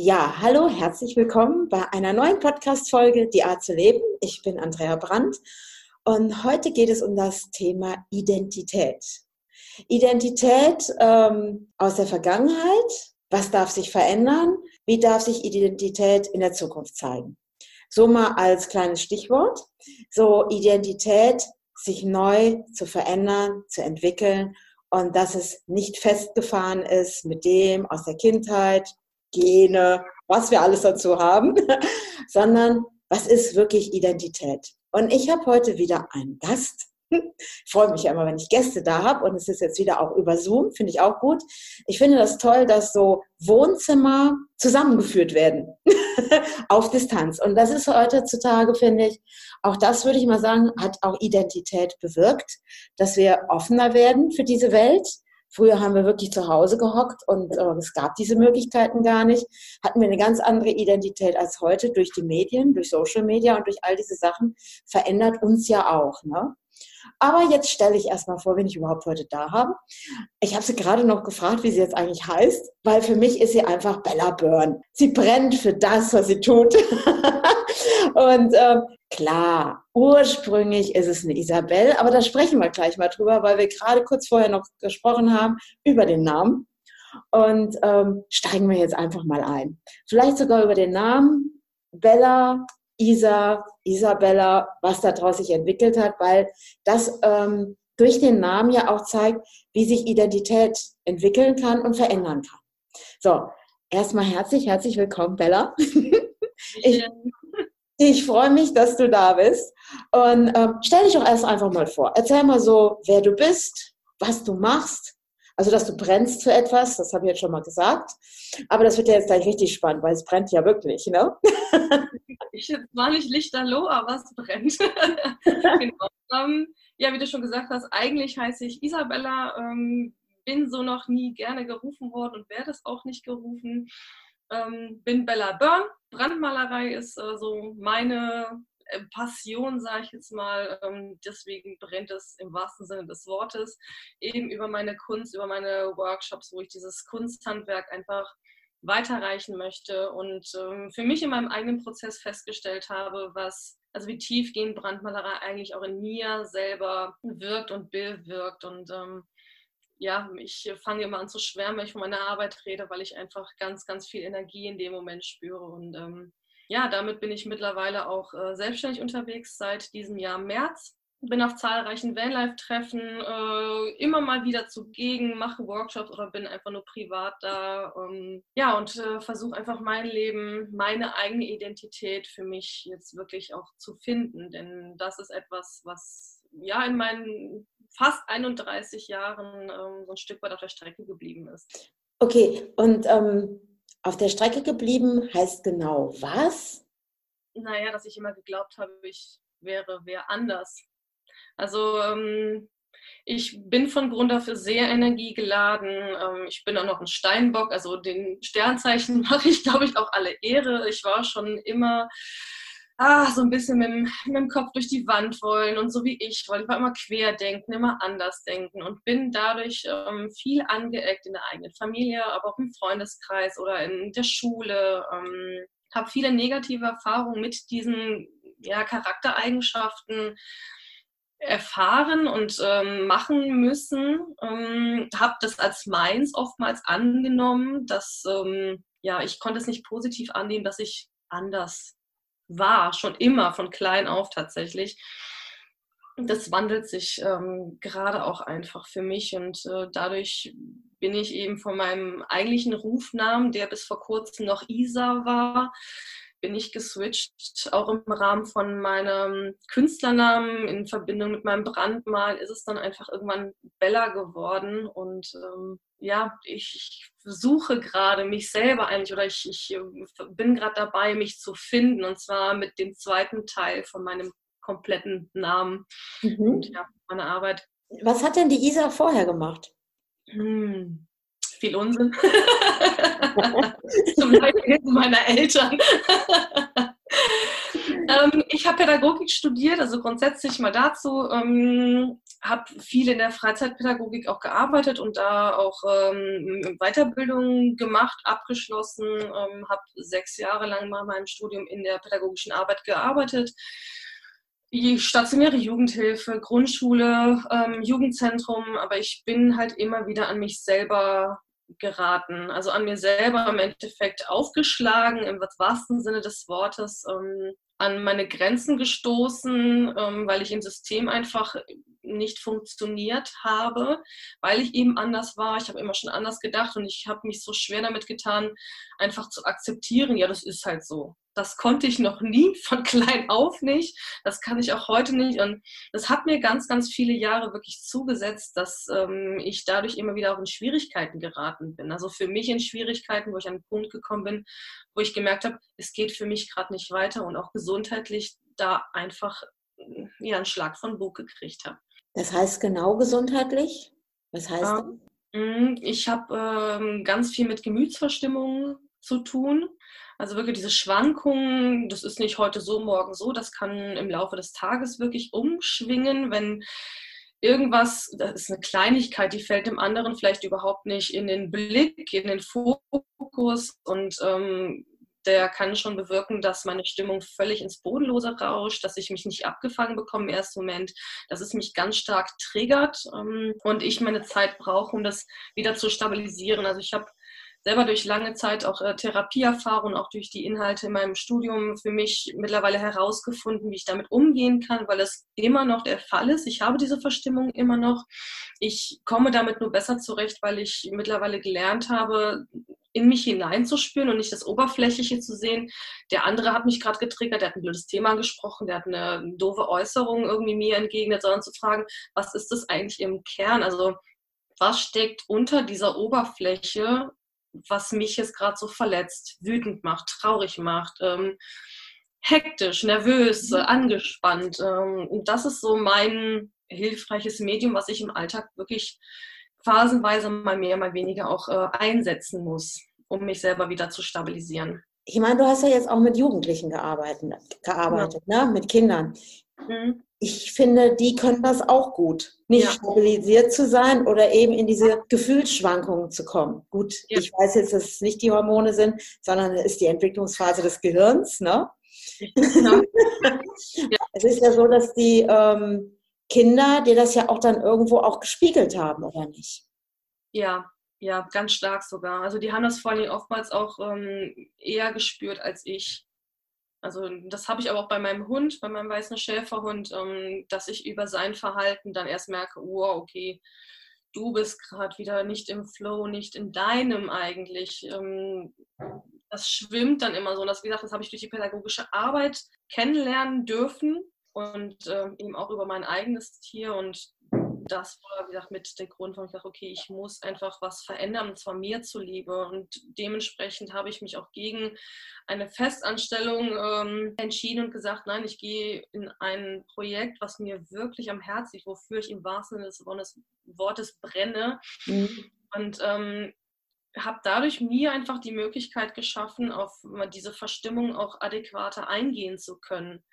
Ja, hallo, herzlich willkommen bei einer neuen Podcast-Folge Die Art zu leben. Ich bin Andrea Brandt und heute geht es um das Thema Identität. Identität ähm, aus der Vergangenheit. Was darf sich verändern? Wie darf sich Identität in der Zukunft zeigen? So mal als kleines Stichwort. So Identität, sich neu zu verändern, zu entwickeln und dass es nicht festgefahren ist mit dem aus der Kindheit, Gene, was wir alles dazu haben, sondern was ist wirklich Identität? Und ich habe heute wieder einen Gast. Ich freue mich ja immer, wenn ich Gäste da habe und es ist jetzt wieder auch über Zoom, finde ich auch gut. Ich finde das toll, dass so Wohnzimmer zusammengeführt werden auf Distanz. Und das ist heutzutage, finde ich, auch das würde ich mal sagen, hat auch Identität bewirkt, dass wir offener werden für diese Welt, Früher haben wir wirklich zu Hause gehockt und äh, es gab diese Möglichkeiten gar nicht. Hatten wir eine ganz andere Identität als heute durch die Medien, durch Social Media und durch all diese Sachen verändert uns ja auch. Ne? Aber jetzt stelle ich erstmal vor, wen ich überhaupt heute da habe. Ich habe sie gerade noch gefragt, wie sie jetzt eigentlich heißt, weil für mich ist sie einfach Bella Byrne. Sie brennt für das, was sie tut. und ähm, klar, ursprünglich ist es eine Isabel, aber da sprechen wir gleich mal drüber, weil wir gerade kurz vorher noch gesprochen haben über den Namen. Und ähm, steigen wir jetzt einfach mal ein. Vielleicht sogar über den Namen Bella Isa, Isabella, was daraus sich entwickelt hat, weil das ähm, durch den Namen ja auch zeigt, wie sich Identität entwickeln kann und verändern kann. So, erstmal herzlich, herzlich willkommen, Bella. ich, ich freue mich, dass du da bist. Und ähm, stell dich doch erst einfach mal vor. Erzähl mal so, wer du bist, was du machst also, dass du brennst für etwas, das habe ich jetzt schon mal gesagt. Aber das wird ja jetzt gleich richtig spannend, weil es brennt ja wirklich, ne? Ich war nicht lichterloh, aber es brennt. genau. ähm, ja, wie du schon gesagt hast, eigentlich heiße ich Isabella, ähm, bin so noch nie gerne gerufen worden und werde es auch nicht gerufen. Ähm, bin Bella Byrne. Brandmalerei ist äh, so meine äh, Passion, sage ich jetzt mal. Ähm, deswegen brennt es im wahrsten Sinne des Wortes eben über meine Kunst, über meine Workshops, wo ich dieses Kunsthandwerk einfach weiterreichen möchte und ähm, für mich in meinem eigenen Prozess festgestellt habe, was also wie tiefgehend Brandmalerei eigentlich auch in mir selber wirkt und bewirkt und ähm, ja, ich fange immer an zu schwärmen, wenn ich von meiner Arbeit rede, weil ich einfach ganz, ganz viel Energie in dem Moment spüre und ähm, ja, damit bin ich mittlerweile auch äh, selbstständig unterwegs seit diesem Jahr März. Bin auf zahlreichen Vanlife-Treffen äh, immer mal wieder zugegen, mache Workshops oder bin einfach nur privat da. Ähm, ja, und äh, versuche einfach mein Leben, meine eigene Identität für mich jetzt wirklich auch zu finden. Denn das ist etwas, was ja in meinen fast 31 Jahren ähm, so ein Stück weit auf der Strecke geblieben ist. Okay, und ähm, auf der Strecke geblieben heißt genau was? Naja, dass ich immer geglaubt habe, ich wäre wer anders. Also ähm, ich bin von Grund auf sehr energiegeladen. Ähm, ich bin auch noch ein Steinbock, also den Sternzeichen mache ich, glaube ich, auch alle Ehre. Ich war schon immer ah, so ein bisschen mit dem, mit dem, Kopf durch die Wand wollen und so wie ich, weil ich war immer querdenken, immer anders denken und bin dadurch ähm, viel angeeckt in der eigenen Familie, aber auch im Freundeskreis oder in der Schule. Ähm, habe viele negative Erfahrungen mit diesen ja, Charaktereigenschaften erfahren und ähm, machen müssen. Ähm, habe das als meins oftmals angenommen, dass ähm, ja, ich konnte es nicht positiv annehmen, dass ich anders war, schon immer von klein auf tatsächlich. Das wandelt sich ähm, gerade auch einfach für mich und äh, dadurch bin ich eben von meinem eigentlichen Rufnamen, der bis vor kurzem noch Isa war, bin ich geswitcht. Auch im Rahmen von meinem Künstlernamen in Verbindung mit meinem Brandmal ist es dann einfach irgendwann Bella geworden. Und ähm, ja, ich, suche gerade mich selber eigentlich oder ich, ich äh, bin gerade dabei, mich zu finden. Und zwar mit dem zweiten Teil von meinem kompletten Namen mhm. und ja, meiner Arbeit. Was hat denn die Isa vorher gemacht? Hm, viel Unsinn. Zum Beispiel meiner Eltern. ähm, ich habe Pädagogik studiert, also grundsätzlich mal dazu. Ähm, habe viel in der Freizeitpädagogik auch gearbeitet und da auch ähm, Weiterbildung gemacht, abgeschlossen, ähm, habe sechs Jahre lang mal meinem Studium in der pädagogischen Arbeit gearbeitet. Die stationäre Jugendhilfe, Grundschule, ähm, Jugendzentrum, aber ich bin halt immer wieder an mich selber geraten, also an mir selber im Endeffekt aufgeschlagen, im wahrsten Sinne des Wortes, ähm, an meine Grenzen gestoßen, ähm, weil ich im System einfach nicht funktioniert habe, weil ich eben anders war. Ich habe immer schon anders gedacht und ich habe mich so schwer damit getan, einfach zu akzeptieren, ja, das ist halt so. Das konnte ich noch nie, von klein auf nicht. Das kann ich auch heute nicht. Und das hat mir ganz, ganz viele Jahre wirklich zugesetzt, dass ähm, ich dadurch immer wieder auch in Schwierigkeiten geraten bin. Also für mich in Schwierigkeiten, wo ich an einen Punkt gekommen bin, wo ich gemerkt habe, es geht für mich gerade nicht weiter und auch gesundheitlich da einfach ja, einen Schlag von Bug gekriegt habe. Das heißt genau gesundheitlich? Was heißt das? Mm, ich habe ähm, ganz viel mit Gemütsverstimmungen zu tun. Also wirklich diese Schwankungen, das ist nicht heute so, morgen so, das kann im Laufe des Tages wirklich umschwingen, wenn irgendwas, das ist eine Kleinigkeit, die fällt dem anderen vielleicht überhaupt nicht in den Blick, in den Fokus und ähm, der kann schon bewirken, dass meine Stimmung völlig ins Bodenlose rauscht, dass ich mich nicht abgefangen bekomme im ersten Moment, dass es mich ganz stark triggert ähm, und ich meine Zeit brauche, um das wieder zu stabilisieren. Also ich habe selber durch lange Zeit auch äh, Therapieerfahrung, auch durch die Inhalte in meinem Studium für mich mittlerweile herausgefunden, wie ich damit umgehen kann, weil es immer noch der Fall ist. Ich habe diese Verstimmung immer noch. Ich komme damit nur besser zurecht, weil ich mittlerweile gelernt habe, in mich hineinzuspüren und nicht das Oberflächliche zu sehen. Der andere hat mich gerade getriggert, der hat ein blödes Thema gesprochen, der hat eine doofe Äußerung irgendwie mir entgegnet, sondern zu fragen, was ist das eigentlich im Kern? Also was steckt unter dieser Oberfläche, was mich jetzt gerade so verletzt, wütend macht, traurig macht, ähm, hektisch, nervös, mhm. angespannt. Ähm, und das ist so mein hilfreiches Medium, was ich im Alltag wirklich phasenweise mal mehr, mal weniger auch äh, einsetzen muss, um mich selber wieder zu stabilisieren. Ich meine, du hast ja jetzt auch mit Jugendlichen gearbeitet, gearbeitet ja. ne? mit Kindern. Mhm. Ich finde, die können das auch gut, nicht ja. stabilisiert zu sein oder eben in diese Gefühlsschwankungen zu kommen. Gut, ja. ich weiß jetzt, dass es nicht die Hormone sind, sondern es ist die Entwicklungsphase des Gehirns. Ne? Ja. es ist ja so, dass die ähm, Kinder dir das ja auch dann irgendwo auch gespiegelt haben, oder nicht? Ja, ja, ganz stark sogar. Also die haben das vor allem oftmals auch ähm, eher gespürt als ich. Also das habe ich aber auch bei meinem Hund, bei meinem weißen Schäferhund, ähm, dass ich über sein Verhalten dann erst merke, wow, okay, du bist gerade wieder nicht im Flow, nicht in deinem eigentlich. Ähm, das schwimmt dann immer so. Und das, wie gesagt, das habe ich durch die pädagogische Arbeit kennenlernen dürfen und äh, eben auch über mein eigenes Tier. Und das war, wie gesagt, mit der Grund, warum ich dachte, okay, ich muss einfach was verändern, und zwar mir zuliebe. Und dementsprechend habe ich mich auch gegen eine Festanstellung ähm, entschieden und gesagt, nein, ich gehe in ein Projekt, was mir wirklich am Herzen liegt, wofür ich im wahrsten Sinne des Wortes brenne. Mhm. Und ähm, habe dadurch mir einfach die Möglichkeit geschaffen, auf diese Verstimmung auch adäquater eingehen zu können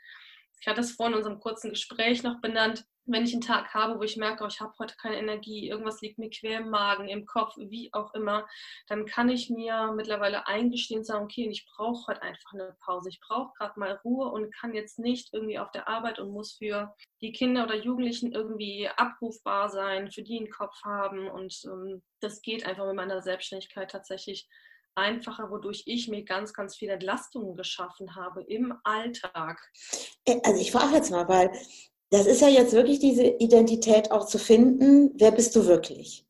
ich hatte es vorhin in unserem kurzen Gespräch noch benannt, wenn ich einen Tag habe, wo ich merke, oh, ich habe heute keine Energie, irgendwas liegt mir quer im Magen, im Kopf, wie auch immer, dann kann ich mir mittlerweile eingestehen und sagen, okay, ich brauche heute einfach eine Pause. Ich brauche gerade mal Ruhe und kann jetzt nicht irgendwie auf der Arbeit und muss für die Kinder oder Jugendlichen irgendwie abrufbar sein, für die einen Kopf haben. Und ähm, das geht einfach mit meiner Selbstständigkeit tatsächlich einfacher, wodurch ich mir ganz, ganz viele Entlastungen geschaffen habe im Alltag. Äh, also ich frage jetzt mal, weil das ist ja jetzt wirklich diese Identität auch zu finden, wer bist du wirklich?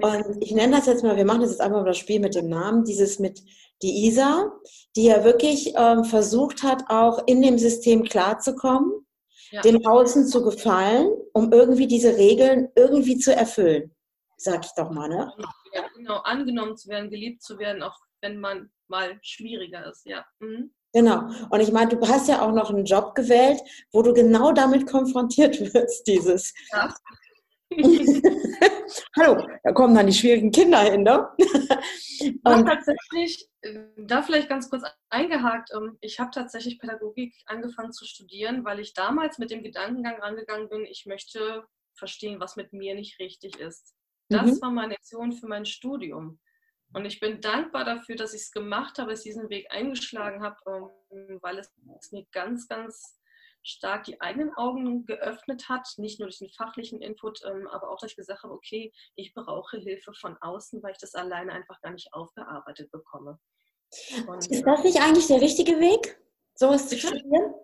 Und ich nenne das jetzt mal, wir machen das jetzt einfach mal das Spiel mit dem Namen, dieses mit die Isa, die ja wirklich ähm, versucht hat, auch in dem System klarzukommen, ja. dem Außen zu gefallen, um irgendwie diese Regeln irgendwie zu erfüllen. Sag ich doch mal, ne? Ja, genau, angenommen zu werden, geliebt zu werden, auch wenn man mal schwieriger ist, ja. Mhm. Genau. Und ich meine, du hast ja auch noch einen Job gewählt, wo du genau damit konfrontiert wirst, dieses. Ja. Hallo, da kommen dann die schwierigen Kinder hin, ne? Und tatsächlich, da vielleicht ganz kurz eingehakt, ähm, ich habe tatsächlich Pädagogik angefangen zu studieren, weil ich damals mit dem Gedankengang rangegangen bin, ich möchte verstehen, was mit mir nicht richtig ist. Das mhm. war meine Lektion für mein Studium. Und ich bin dankbar dafür, dass ich es gemacht habe, dass ich diesen Weg eingeschlagen habe, ähm, weil es mir ganz, ganz stark die eigenen Augen geöffnet hat, nicht nur durch den fachlichen Input, ähm, aber auch, dass ich gesagt habe, okay, ich brauche Hilfe von außen, weil ich das alleine einfach gar nicht aufgearbeitet bekomme. Und, ist das nicht eigentlich der richtige Weg, sowas zu studieren?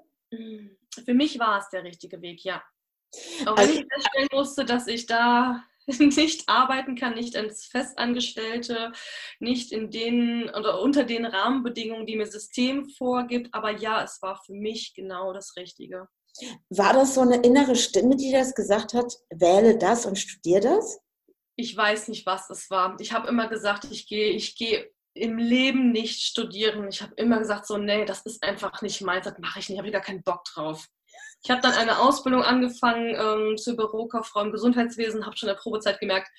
Für mich war es der richtige Weg, ja. Auch wenn also, ich feststellen musste, dass ich da nicht arbeiten kann, nicht als Festangestellte, nicht in den oder unter den Rahmenbedingungen, die mir System vorgibt. Aber ja, es war für mich genau das Richtige. War das so eine innere Stimme, die das gesagt hat, wähle das und studiere das? Ich weiß nicht, was es war. Ich habe immer gesagt, ich gehe, ich gehe im Leben nicht studieren. Ich habe immer gesagt, so, nee, das ist einfach nicht meins, das mache ich nicht, habe ich gar keinen Bock drauf. Ich habe dann eine Ausbildung angefangen ähm, zur Bürokauffrau im Gesundheitswesen, habe schon in der Probezeit gemerkt,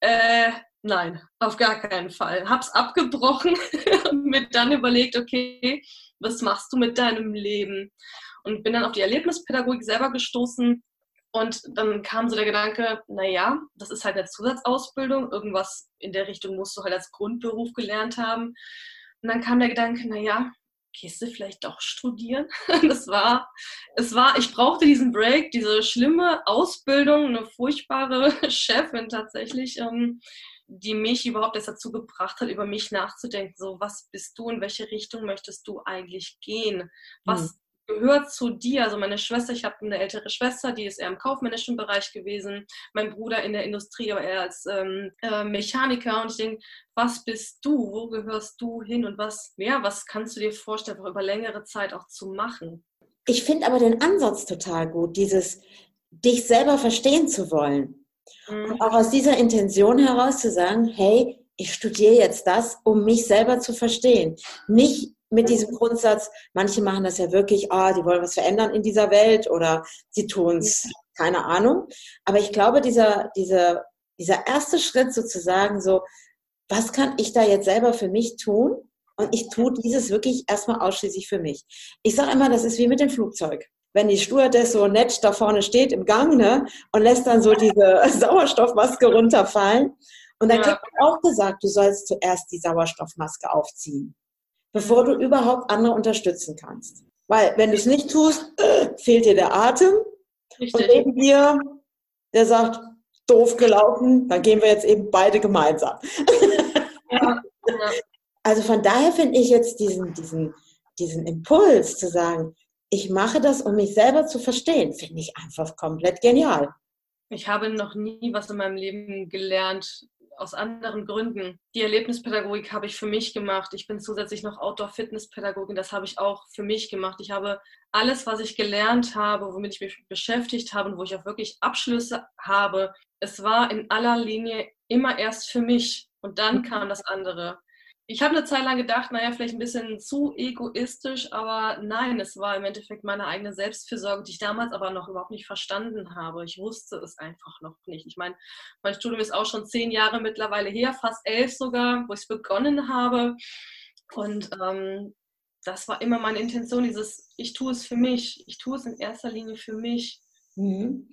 äh, nein, auf gar keinen Fall. Hab's abgebrochen und mir dann überlegt, okay, was machst du mit deinem Leben? Und bin dann auf die Erlebnispädagogik selber gestoßen. Und dann kam so der Gedanke, naja, das ist halt eine Zusatzausbildung, irgendwas in der Richtung musst du halt als Grundberuf gelernt haben. Und dann kam der Gedanke, naja, gehst du vielleicht doch studieren? Das war, es war, ich brauchte diesen Break, diese schlimme Ausbildung, eine furchtbare Chefin tatsächlich, ähm, die mich überhaupt erst dazu gebracht hat, über mich nachzudenken. So, was bist du, in welche Richtung möchtest du eigentlich gehen? Was mhm gehört zu dir. Also meine Schwester, ich habe eine ältere Schwester, die ist eher im kaufmännischen Bereich gewesen. Mein Bruder in der Industrie, aber eher als ähm, äh, Mechaniker. Und ich denke, was bist du? Wo gehörst du hin? Und was, ja, was kannst du dir vorstellen, auch über längere Zeit auch zu machen? Ich finde aber den Ansatz total gut, dieses dich selber verstehen zu wollen. Mhm. Und auch aus dieser Intention heraus zu sagen, hey, ich studiere jetzt das, um mich selber zu verstehen. Nicht mit diesem Grundsatz, manche machen das ja wirklich, ah, die wollen was verändern in dieser Welt oder sie tun es, keine Ahnung. Aber ich glaube, dieser, dieser, dieser erste Schritt sozusagen so, was kann ich da jetzt selber für mich tun? Und ich tue dieses wirklich erstmal ausschließlich für mich. Ich sage immer, das ist wie mit dem Flugzeug. Wenn die Stewardess so nett da vorne steht im Gang ne, und lässt dann so diese Sauerstoffmaske runterfallen. Und dann ja. kriegt man auch gesagt, du sollst zuerst die Sauerstoffmaske aufziehen bevor du überhaupt andere unterstützen kannst. Weil wenn du es nicht tust, fehlt dir der Atem. Richtig. Und neben dir, der sagt, doof gelaufen, dann gehen wir jetzt eben beide gemeinsam. Ja, ja. Also von daher finde ich jetzt diesen, diesen, diesen Impuls zu sagen, ich mache das, um mich selber zu verstehen, finde ich einfach komplett genial. Ich habe noch nie was in meinem Leben gelernt, aus anderen Gründen. Die Erlebnispädagogik habe ich für mich gemacht. Ich bin zusätzlich noch Outdoor-Fitness-Pädagogin. Das habe ich auch für mich gemacht. Ich habe alles, was ich gelernt habe, womit ich mich beschäftigt habe und wo ich auch wirklich Abschlüsse habe, es war in aller Linie immer erst für mich. Und dann mhm. kam das andere ich habe eine Zeit lang gedacht, naja, vielleicht ein bisschen zu egoistisch, aber nein, es war im Endeffekt meine eigene Selbstfürsorge, die ich damals aber noch überhaupt nicht verstanden habe. Ich wusste es einfach noch nicht. Ich meine, mein Studium ist auch schon zehn Jahre mittlerweile her, fast elf sogar, wo ich es begonnen habe. Und ähm, das war immer meine Intention, dieses, ich tue es für mich. Ich tue es in erster Linie für mich. Mhm.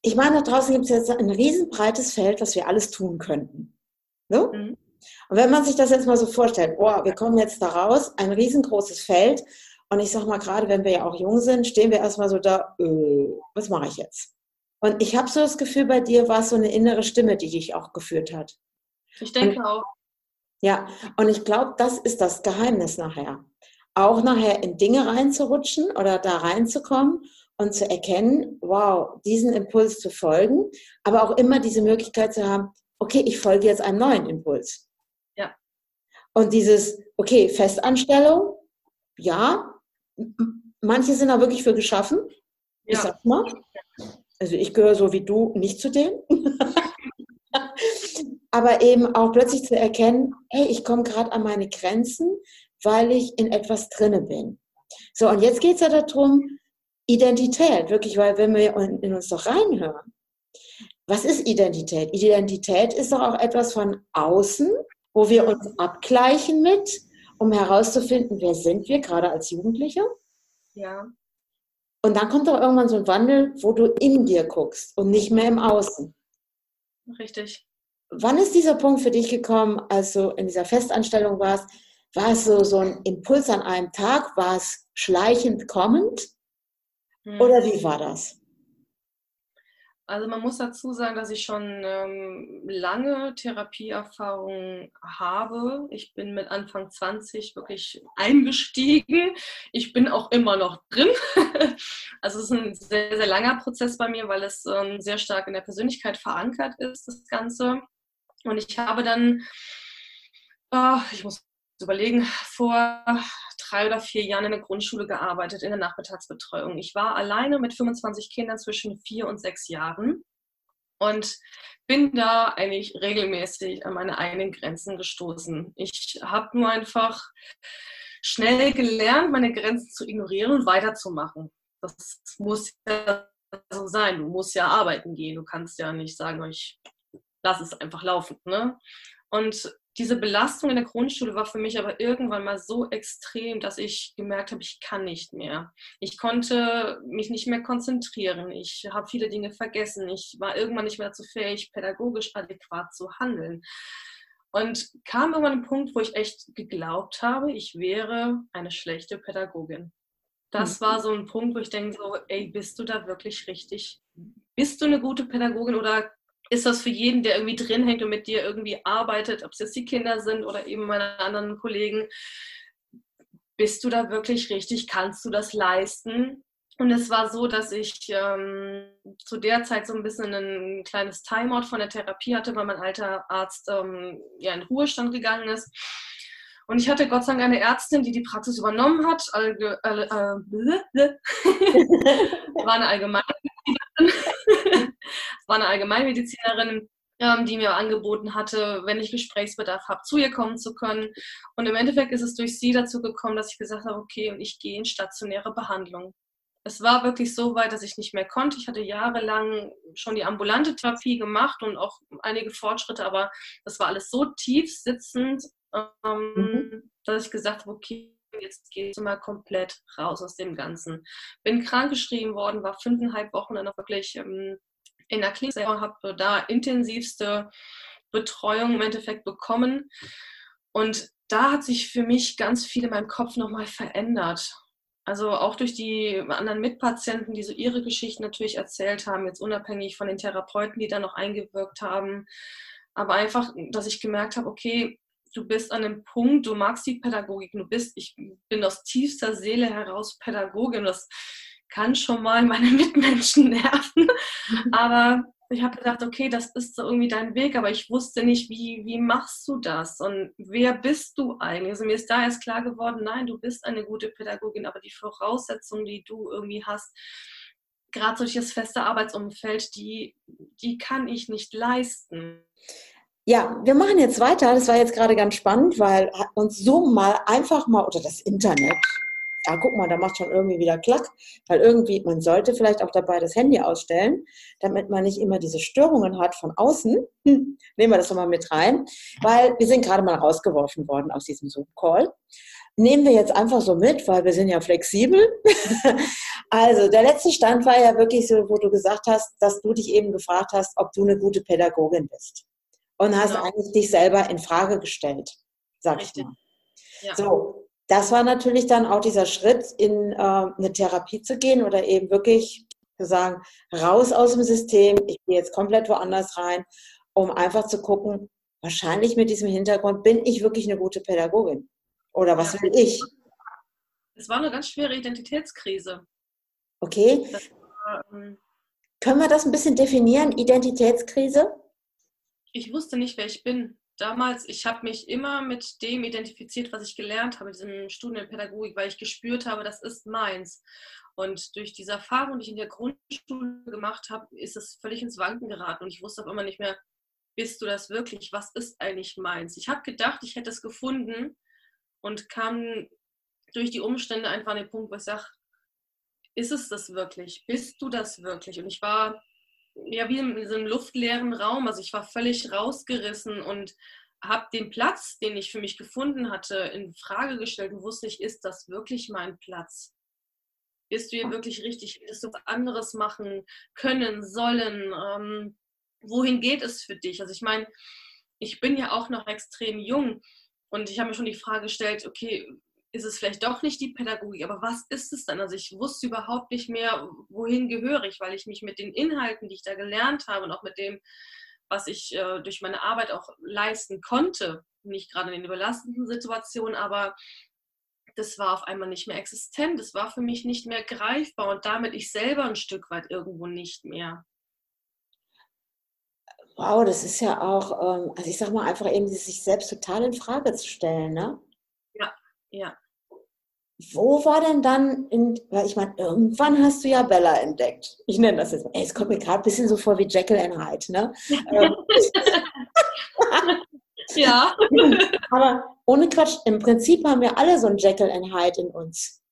Ich meine, da draußen gibt es jetzt ein riesenbreites Feld, was wir alles tun könnten. Ne? Mhm. Und wenn man sich das jetzt mal so vorstellt, boah, wir kommen jetzt da raus, ein riesengroßes Feld. Und ich sag mal, gerade wenn wir ja auch jung sind, stehen wir erstmal so da, äh, was mache ich jetzt? Und ich habe so das Gefühl, bei dir war es so eine innere Stimme, die dich auch geführt hat. Ich denke und, auch. Ja, und ich glaube, das ist das Geheimnis nachher. Auch nachher in Dinge reinzurutschen oder da reinzukommen und zu erkennen, wow, diesen Impuls zu folgen, aber auch immer diese Möglichkeit zu haben, okay, ich folge jetzt einem neuen Impuls. Und dieses, okay, Festanstellung, ja, manche sind da wirklich für geschaffen. Ja. Ich sag mal. Also ich gehöre so wie du nicht zu denen. Aber eben auch plötzlich zu erkennen, hey, ich komme gerade an meine Grenzen, weil ich in etwas drinne bin. So, und jetzt geht es ja darum, Identität, wirklich, weil wenn wir in uns doch reinhören, was ist Identität? Identität ist doch auch etwas von außen, wo wir uns abgleichen mit, um herauszufinden, wer sind wir, gerade als Jugendliche. Ja. Und dann kommt doch irgendwann so ein Wandel, wo du in dir guckst und nicht mehr im Außen. Richtig. Wann ist dieser Punkt für dich gekommen, als du in dieser Festanstellung warst? War es so, so ein Impuls an einem Tag? War es schleichend kommend? Hm. Oder wie war das? Also man muss dazu sagen, dass ich schon ähm, lange Therapieerfahrung habe. Ich bin mit Anfang 20 wirklich eingestiegen. Ich bin auch immer noch drin. also es ist ein sehr, sehr langer Prozess bei mir, weil es ähm, sehr stark in der Persönlichkeit verankert ist, das Ganze. Und ich habe dann, oh, ich muss überlegen, vor drei oder vier Jahren in der Grundschule gearbeitet, in der Nachmittagsbetreuung. Ich war alleine mit 25 Kindern zwischen vier und sechs Jahren und bin da eigentlich regelmäßig an meine eigenen Grenzen gestoßen. Ich habe nur einfach schnell gelernt, meine Grenzen zu ignorieren und weiterzumachen. Das muss ja so sein. Du musst ja arbeiten gehen. Du kannst ja nicht sagen, ich lasse es einfach laufen. Ne? Und diese Belastung in der Grundschule war für mich aber irgendwann mal so extrem, dass ich gemerkt habe, ich kann nicht mehr. Ich konnte mich nicht mehr konzentrieren. Ich habe viele Dinge vergessen. Ich war irgendwann nicht mehr dazu fähig, pädagogisch adäquat zu handeln. Und kam irgendwann ein Punkt, wo ich echt geglaubt habe, ich wäre eine schlechte Pädagogin. Das mhm. war so ein Punkt, wo ich denke so, ey, bist du da wirklich richtig? Bist du eine gute Pädagogin oder ist das für jeden, der irgendwie drin hängt und mit dir irgendwie arbeitet, ob es jetzt die Kinder sind oder eben meine anderen Kollegen, bist du da wirklich richtig? Kannst du das leisten? Und es war so, dass ich ähm, zu der Zeit so ein bisschen ein kleines Timeout von der Therapie hatte, weil mein alter Arzt ähm, ja in Ruhestand gegangen ist. Und ich hatte Gott sei Dank eine Ärztin, die die Praxis übernommen hat. Allge äh, äh, war eine Allgemeinmedizinerin. war eine Allgemeinmedizinerin, ähm, die mir angeboten hatte, wenn ich Gesprächsbedarf habe, zu ihr kommen zu können. Und im Endeffekt ist es durch sie dazu gekommen, dass ich gesagt habe, okay, und ich gehe in stationäre Behandlung. Es war wirklich so weit, dass ich nicht mehr konnte. Ich hatte jahrelang schon die ambulante Therapie gemacht und auch einige Fortschritte, aber das war alles so tief sitzend ähm, mhm. dass ich gesagt habe, okay, jetzt gehst du mal komplett raus aus dem Ganzen. Bin krankgeschrieben worden, war fünfeinhalb Wochen dann auch wirklich ähm, in der Klinik, habe da intensivste Betreuung im Endeffekt bekommen. Und da hat sich für mich ganz viel in meinem Kopf nochmal verändert. Also auch durch die anderen Mitpatienten, die so ihre Geschichten natürlich erzählt haben, jetzt unabhängig von den Therapeuten, die da noch eingewirkt haben. Aber einfach, dass ich gemerkt habe, okay, du bist an einem Punkt, du magst die Pädagogik, du bist, ich bin aus tiefster Seele heraus Pädagogin, das kann schon mal meine Mitmenschen nerven, aber ich habe gedacht, okay, das ist so irgendwie dein Weg, aber ich wusste nicht, wie, wie machst du das und wer bist du eigentlich? Also mir ist da erst klar geworden, nein, du bist eine gute Pädagogin, aber die Voraussetzungen, die du irgendwie hast, gerade solches feste Arbeitsumfeld, die, die kann ich nicht leisten. Ja, wir machen jetzt weiter. Das war jetzt gerade ganz spannend, weil uns so mal einfach mal, oder das Internet, ja, guck mal, da macht schon irgendwie wieder Klack, weil irgendwie, man sollte vielleicht auch dabei das Handy ausstellen, damit man nicht immer diese Störungen hat von außen. Hm, nehmen wir das nochmal mit rein, weil wir sind gerade mal rausgeworfen worden aus diesem Zoom-Call. Nehmen wir jetzt einfach so mit, weil wir sind ja flexibel. also, der letzte Stand war ja wirklich so, wo du gesagt hast, dass du dich eben gefragt hast, ob du eine gute Pädagogin bist und hast genau. eigentlich dich selber in Frage gestellt, sag Richtig. ich mal. Ja. So, das war natürlich dann auch dieser Schritt, in äh, eine Therapie zu gehen oder eben wirklich zu sagen, raus aus dem System, ich gehe jetzt komplett woanders rein, um einfach zu gucken, wahrscheinlich mit diesem Hintergrund, bin ich wirklich eine gute Pädagogin? Oder was will ich? Es war eine ganz schwere Identitätskrise. Okay. War, ähm, Können wir das ein bisschen definieren, Identitätskrise? ich wusste nicht, wer ich bin. Damals, ich habe mich immer mit dem identifiziert, was ich gelernt habe, diesem Studium in Pädagogik, weil ich gespürt habe, das ist meins. Und durch diese Erfahrung, die ich in der Grundschule gemacht habe, ist es völlig ins Wanken geraten. Und ich wusste auf einmal nicht mehr, bist du das wirklich? Was ist eigentlich meins? Ich habe gedacht, ich hätte es gefunden und kam durch die Umstände einfach an den Punkt, wo ich sage, ist es das wirklich? Bist du das wirklich? Und ich war ja wie in so einem luftleeren Raum. Also ich war völlig rausgerissen und habe den Platz, den ich für mich gefunden hatte, in Frage gestellt und wusste ich, ist das wirklich mein Platz? Bist du hier wirklich richtig? Willst du was anderes machen können, sollen? Ähm, wohin geht es für dich? Also ich meine, ich bin ja auch noch extrem jung und ich habe mir schon die Frage gestellt, okay, ist es vielleicht doch nicht die Pädagogik, aber was ist es dann? Also ich wusste überhaupt nicht mehr, wohin gehöre ich, weil ich mich mit den Inhalten, die ich da gelernt habe und auch mit dem, was ich äh, durch meine Arbeit auch leisten konnte, nicht gerade in den überlastenden Situationen, aber das war auf einmal nicht mehr existent, das war für mich nicht mehr greifbar und damit ich selber ein Stück weit irgendwo nicht mehr. Wow, das ist ja auch, ähm, also ich sag mal einfach eben, sich selbst total in Frage zu stellen, ne? Ja, ja. Wo war denn dann, in, weil ich meine, irgendwann hast du ja Bella entdeckt. Ich nenne das jetzt. Ey, es kommt mir gerade ein bisschen so vor wie Jekyll and Hyde, ne? Ähm, ja. Aber ohne Quatsch, im Prinzip haben wir alle so ein Jekyll and Hyde in uns.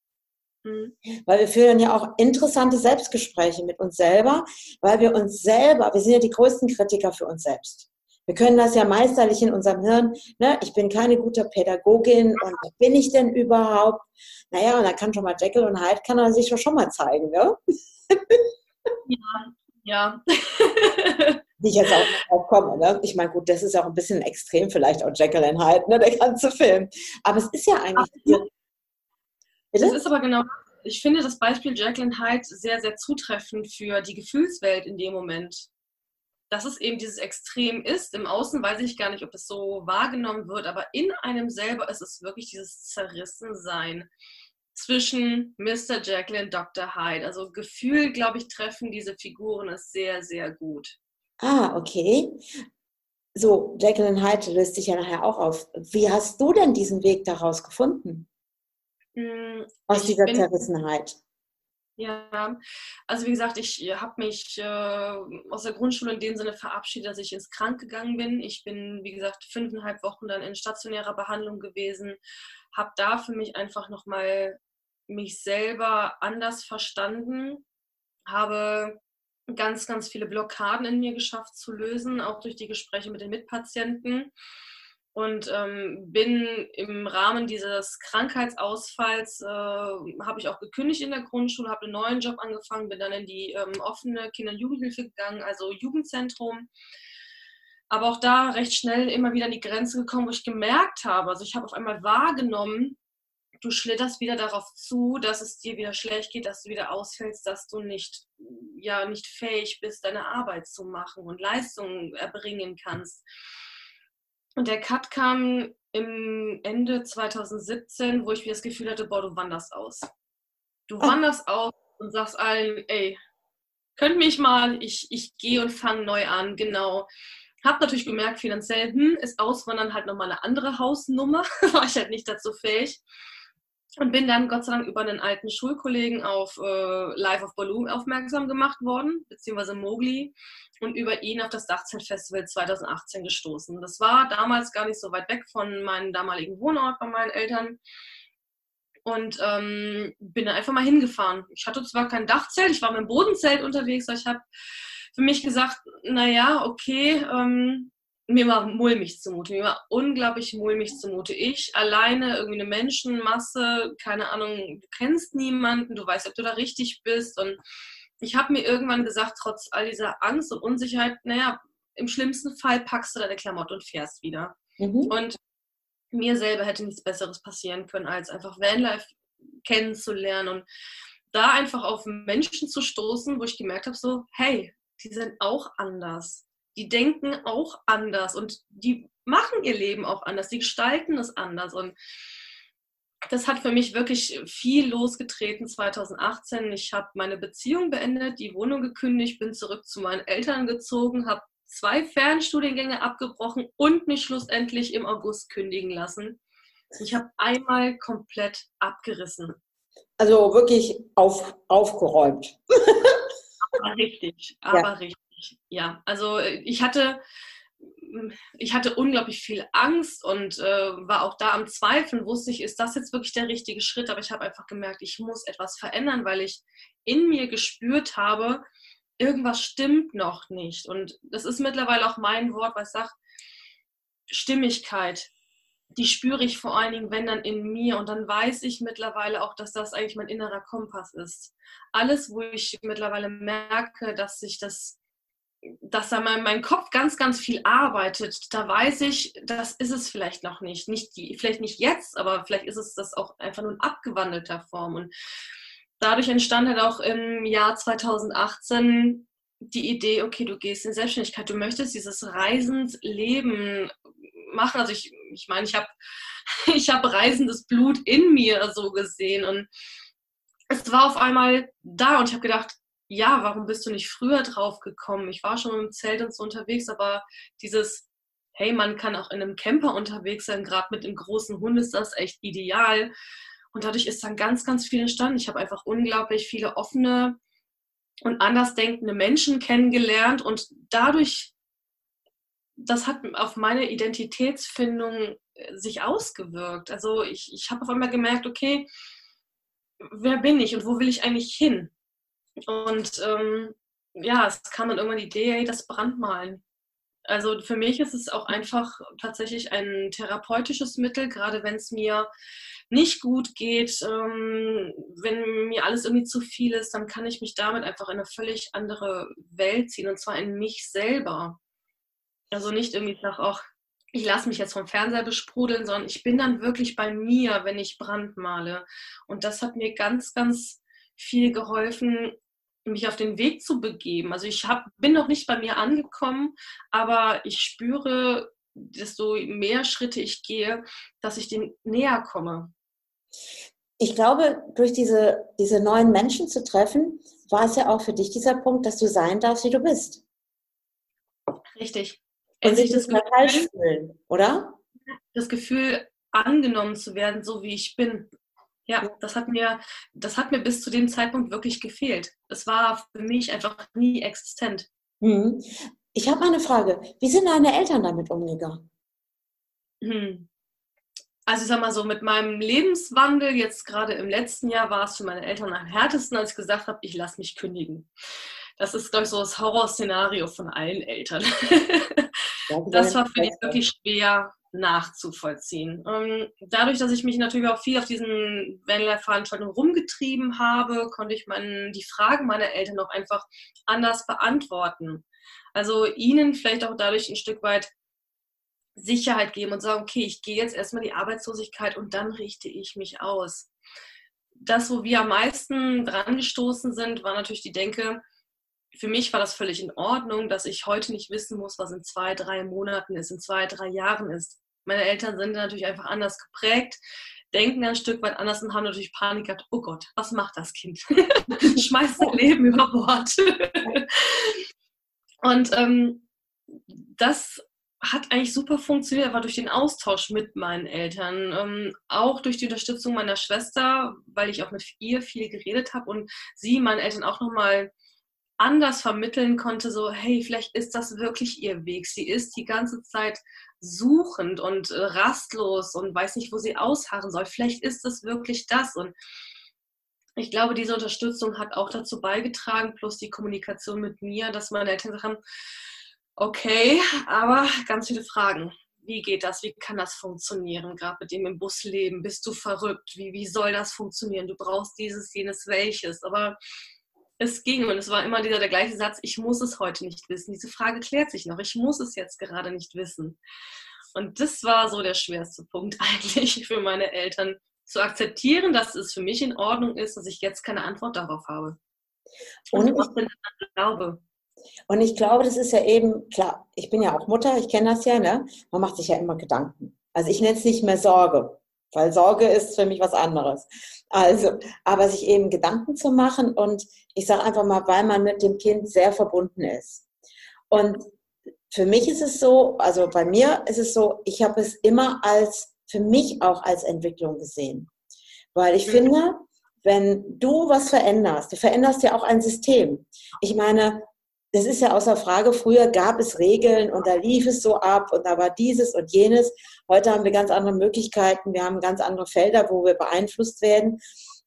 Mhm. Weil wir führen ja auch interessante Selbstgespräche mit uns selber, weil wir uns selber, wir sind ja die größten Kritiker für uns selbst. Wir können das ja meisterlich in unserem Hirn, ne? ich bin keine gute Pädagogin und was bin ich denn überhaupt? Naja, und dann kann schon mal Jekyll und Hyde, kann er sich schon mal zeigen, ne? Ja, ja. Wie ich jetzt auch drauf komme. Ne? Ich meine, gut, das ist auch ein bisschen extrem, vielleicht auch Jekyll und Hyde, ne? der ganze Film. Aber es ist ja eigentlich. Das ist aber genau, ich finde das Beispiel Jacqueline Hyde sehr, sehr zutreffend für die Gefühlswelt in dem Moment. Dass es eben dieses Extrem ist. Im Außen weiß ich gar nicht, ob es so wahrgenommen wird, aber in einem selber ist es wirklich dieses Zerrissensein zwischen Mr. Jacqueline und Dr. Hyde. Also Gefühl, glaube ich, treffen diese Figuren es sehr, sehr gut. Ah, okay. So, Jacqueline Hyde löst sich ja nachher auch auf. Wie hast du denn diesen Weg daraus gefunden? Hm, Aus dieser bin, Zerrissenheit. Ja, also wie gesagt, ich habe mich äh, aus der Grundschule in dem Sinne verabschiedet, dass ich ins Krank gegangen bin. Ich bin, wie gesagt, fünfeinhalb Wochen dann in stationärer Behandlung gewesen, habe da für mich einfach nochmal mich selber anders verstanden, habe ganz, ganz viele Blockaden in mir geschafft zu lösen, auch durch die Gespräche mit den Mitpatienten und ähm, bin im Rahmen dieses Krankheitsausfalls, äh, habe ich auch gekündigt in der Grundschule, habe einen neuen Job angefangen, bin dann in die ähm, offene Kinder- und Jugendhilfe gegangen, also Jugendzentrum. Aber auch da recht schnell immer wieder an die Grenze gekommen, wo ich gemerkt habe, also ich habe auf einmal wahrgenommen, du schlitterst wieder darauf zu, dass es dir wieder schlecht geht, dass du wieder ausfällst, dass du nicht, ja, nicht fähig bist, deine Arbeit zu machen und Leistungen erbringen kannst. Und der Cut kam im Ende 2017, wo ich mir das Gefühl hatte, boah, du wanderst aus. Du oh. wanderst aus und sagst allen, ey, könnt mich mal, ich, ich gehe und fange neu an, genau. Hab natürlich gemerkt, finanziell hm, ist Auswandern halt nochmal eine andere Hausnummer, war ich halt nicht dazu fähig. Und bin dann Gott sei Dank über einen alten Schulkollegen auf äh, Live of Balloon aufmerksam gemacht worden, beziehungsweise Mowgli, und über ihn auf das Dachzeltfestival 2018 gestoßen. Das war damals gar nicht so weit weg von meinem damaligen Wohnort bei meinen Eltern. Und ähm, bin da einfach mal hingefahren. Ich hatte zwar kein Dachzelt, ich war mit dem Bodenzelt unterwegs, aber ich habe für mich gesagt, naja, okay, ähm, mir war mulmig zumute, mir war unglaublich mulmig zumute. Ich alleine, irgendwie eine Menschenmasse, keine Ahnung, du kennst niemanden, du weißt, ob du da richtig bist. Und ich habe mir irgendwann gesagt, trotz all dieser Angst und Unsicherheit, naja, im schlimmsten Fall packst du deine Klamotte und fährst wieder. Mhm. Und mir selber hätte nichts Besseres passieren können, als einfach Vanlife kennenzulernen und da einfach auf Menschen zu stoßen, wo ich gemerkt habe, so, hey, die sind auch anders die denken auch anders und die machen ihr Leben auch anders, die gestalten es anders. Und das hat für mich wirklich viel losgetreten 2018. Ich habe meine Beziehung beendet, die Wohnung gekündigt, bin zurück zu meinen Eltern gezogen, habe zwei Fernstudiengänge abgebrochen und mich schlussendlich im August kündigen lassen. Ich habe einmal komplett abgerissen. Also wirklich auf, aufgeräumt. aber richtig, aber ja. richtig ja, also äh, ich hatte, ich hatte unglaublich viel Angst und äh, war auch da am Zweifeln, wusste ich, ist das jetzt wirklich der richtige Schritt? Aber ich habe einfach gemerkt, ich muss etwas verändern, weil ich in mir gespürt habe, irgendwas stimmt noch nicht. Und das ist mittlerweile auch mein Wort, was sagt, Stimmigkeit. die spüre ich vor allen Dingen, wenn dann in mir. Und dann weiß ich mittlerweile auch, dass das eigentlich mein innerer Kompass ist. Alles, wo ich mittlerweile merke, dass sich das, dass da mein, mein Kopf ganz, ganz viel arbeitet, da weiß ich, das ist es vielleicht noch nicht. nicht die, vielleicht nicht jetzt, aber vielleicht ist es das auch einfach nur in abgewandelter Form. Und dadurch entstand halt auch im Jahr 2018 die Idee, okay, du gehst in Selbstständigkeit, du möchtest dieses reisend Leben machen. Also ich, ich meine, ich habe ich hab reisendes Blut in mir so gesehen und es war auf einmal da und ich habe gedacht, ja, warum bist du nicht früher drauf gekommen? Ich war schon im Zelt und so unterwegs, aber dieses, hey, man kann auch in einem Camper unterwegs sein, gerade mit dem großen Hund ist das echt ideal. Und dadurch ist dann ganz, ganz viel entstanden. Ich habe einfach unglaublich viele offene und andersdenkende Menschen kennengelernt und dadurch das hat auf meine Identitätsfindung äh, sich ausgewirkt. Also ich, ich habe auf einmal gemerkt, okay, wer bin ich und wo will ich eigentlich hin? Und ähm, ja, es kam dann irgendwann die Idee, das Brandmalen. Also für mich ist es auch einfach tatsächlich ein therapeutisches Mittel, gerade wenn es mir nicht gut geht, ähm, wenn mir alles irgendwie zu viel ist, dann kann ich mich damit einfach in eine völlig andere Welt ziehen und zwar in mich selber. Also nicht irgendwie nach, auch ich lasse mich jetzt vom Fernseher besprudeln, sondern ich bin dann wirklich bei mir, wenn ich brandmale. Und das hat mir ganz, ganz viel geholfen, mich auf den Weg zu begeben. Also ich hab, bin noch nicht bei mir angekommen, aber ich spüre, desto mehr Schritte ich gehe, dass ich dem näher komme. Ich glaube, durch diese, diese neuen Menschen zu treffen, war es ja auch für dich dieser Punkt, dass du sein darfst, wie du bist. Richtig und sich das falsch fühlen, oder? Das Gefühl, angenommen zu werden, so wie ich bin. Ja, das hat mir, das hat mir bis zu dem Zeitpunkt wirklich gefehlt. Es war für mich einfach nie existent. Hm. Ich habe mal eine Frage. Wie sind deine Eltern damit umgegangen? Hm. Also ich sag mal so, mit meinem Lebenswandel, jetzt gerade im letzten Jahr, war es für meine Eltern am härtesten, als ich gesagt habe, ich lasse mich kündigen. Das ist, glaube ich, so das Horrorszenario von allen Eltern. das war für mich wirklich schwer nachzuvollziehen. Ähm, dadurch, dass ich mich natürlich auch viel auf diesen Vanlife-Veranstaltungen rumgetrieben habe, konnte ich meinen, die Fragen meiner Eltern auch einfach anders beantworten. Also ihnen vielleicht auch dadurch ein Stück weit Sicherheit geben und sagen, okay, ich gehe jetzt erstmal die Arbeitslosigkeit und dann richte ich mich aus. Das, wo wir am meisten dran gestoßen sind, war natürlich die Denke, für mich war das völlig in Ordnung, dass ich heute nicht wissen muss, was in zwei, drei Monaten ist, in zwei, drei Jahren ist. Meine Eltern sind natürlich einfach anders geprägt, denken ein Stück weit anders und haben natürlich Panik gehabt, oh Gott, was macht das Kind? Schmeißt sein Leben über Bord. und ähm, das hat eigentlich super funktioniert, aber durch den Austausch mit meinen Eltern, ähm, auch durch die Unterstützung meiner Schwester, weil ich auch mit ihr viel geredet habe und sie meinen Eltern auch nochmal anders vermitteln konnte, so, hey, vielleicht ist das wirklich ihr Weg. Sie ist die ganze Zeit suchend und äh, rastlos und weiß nicht, wo sie ausharren soll. Vielleicht ist es wirklich das. Und ich glaube, diese Unterstützung hat auch dazu beigetragen, plus die Kommunikation mit mir, dass meine Eltern haben, okay, aber ganz viele Fragen. Wie geht das? Wie kann das funktionieren? Gerade mit dem im Bus leben. Bist du verrückt? Wie, wie soll das funktionieren? Du brauchst dieses, jenes, welches. Aber es ging und es war immer dieser der gleiche Satz, ich muss es heute nicht wissen. Diese Frage klärt sich noch, ich muss es jetzt gerade nicht wissen. Und das war so der schwerste Punkt eigentlich für meine Eltern, zu akzeptieren, dass es für mich in Ordnung ist, dass ich jetzt keine Antwort darauf habe. Und, und ich glaube. Und ich glaube, das ist ja eben, klar, ich bin ja auch Mutter, ich kenne das ja, ne? Man macht sich ja immer Gedanken. Also ich nenne es nicht mehr Sorge, weil Sorge ist für mich was anderes. Also, aber sich eben Gedanken zu machen und ich sage einfach mal, weil man mit dem Kind sehr verbunden ist. Und für mich ist es so, also bei mir ist es so, ich habe es immer als, für mich auch als Entwicklung gesehen. Weil ich mhm. finde, wenn du was veränderst, du veränderst ja auch ein System. Ich meine, das ist ja außer Frage, früher gab es Regeln und da lief es so ab und da war dieses und jenes. Heute haben wir ganz andere Möglichkeiten, wir haben ganz andere Felder, wo wir beeinflusst werden.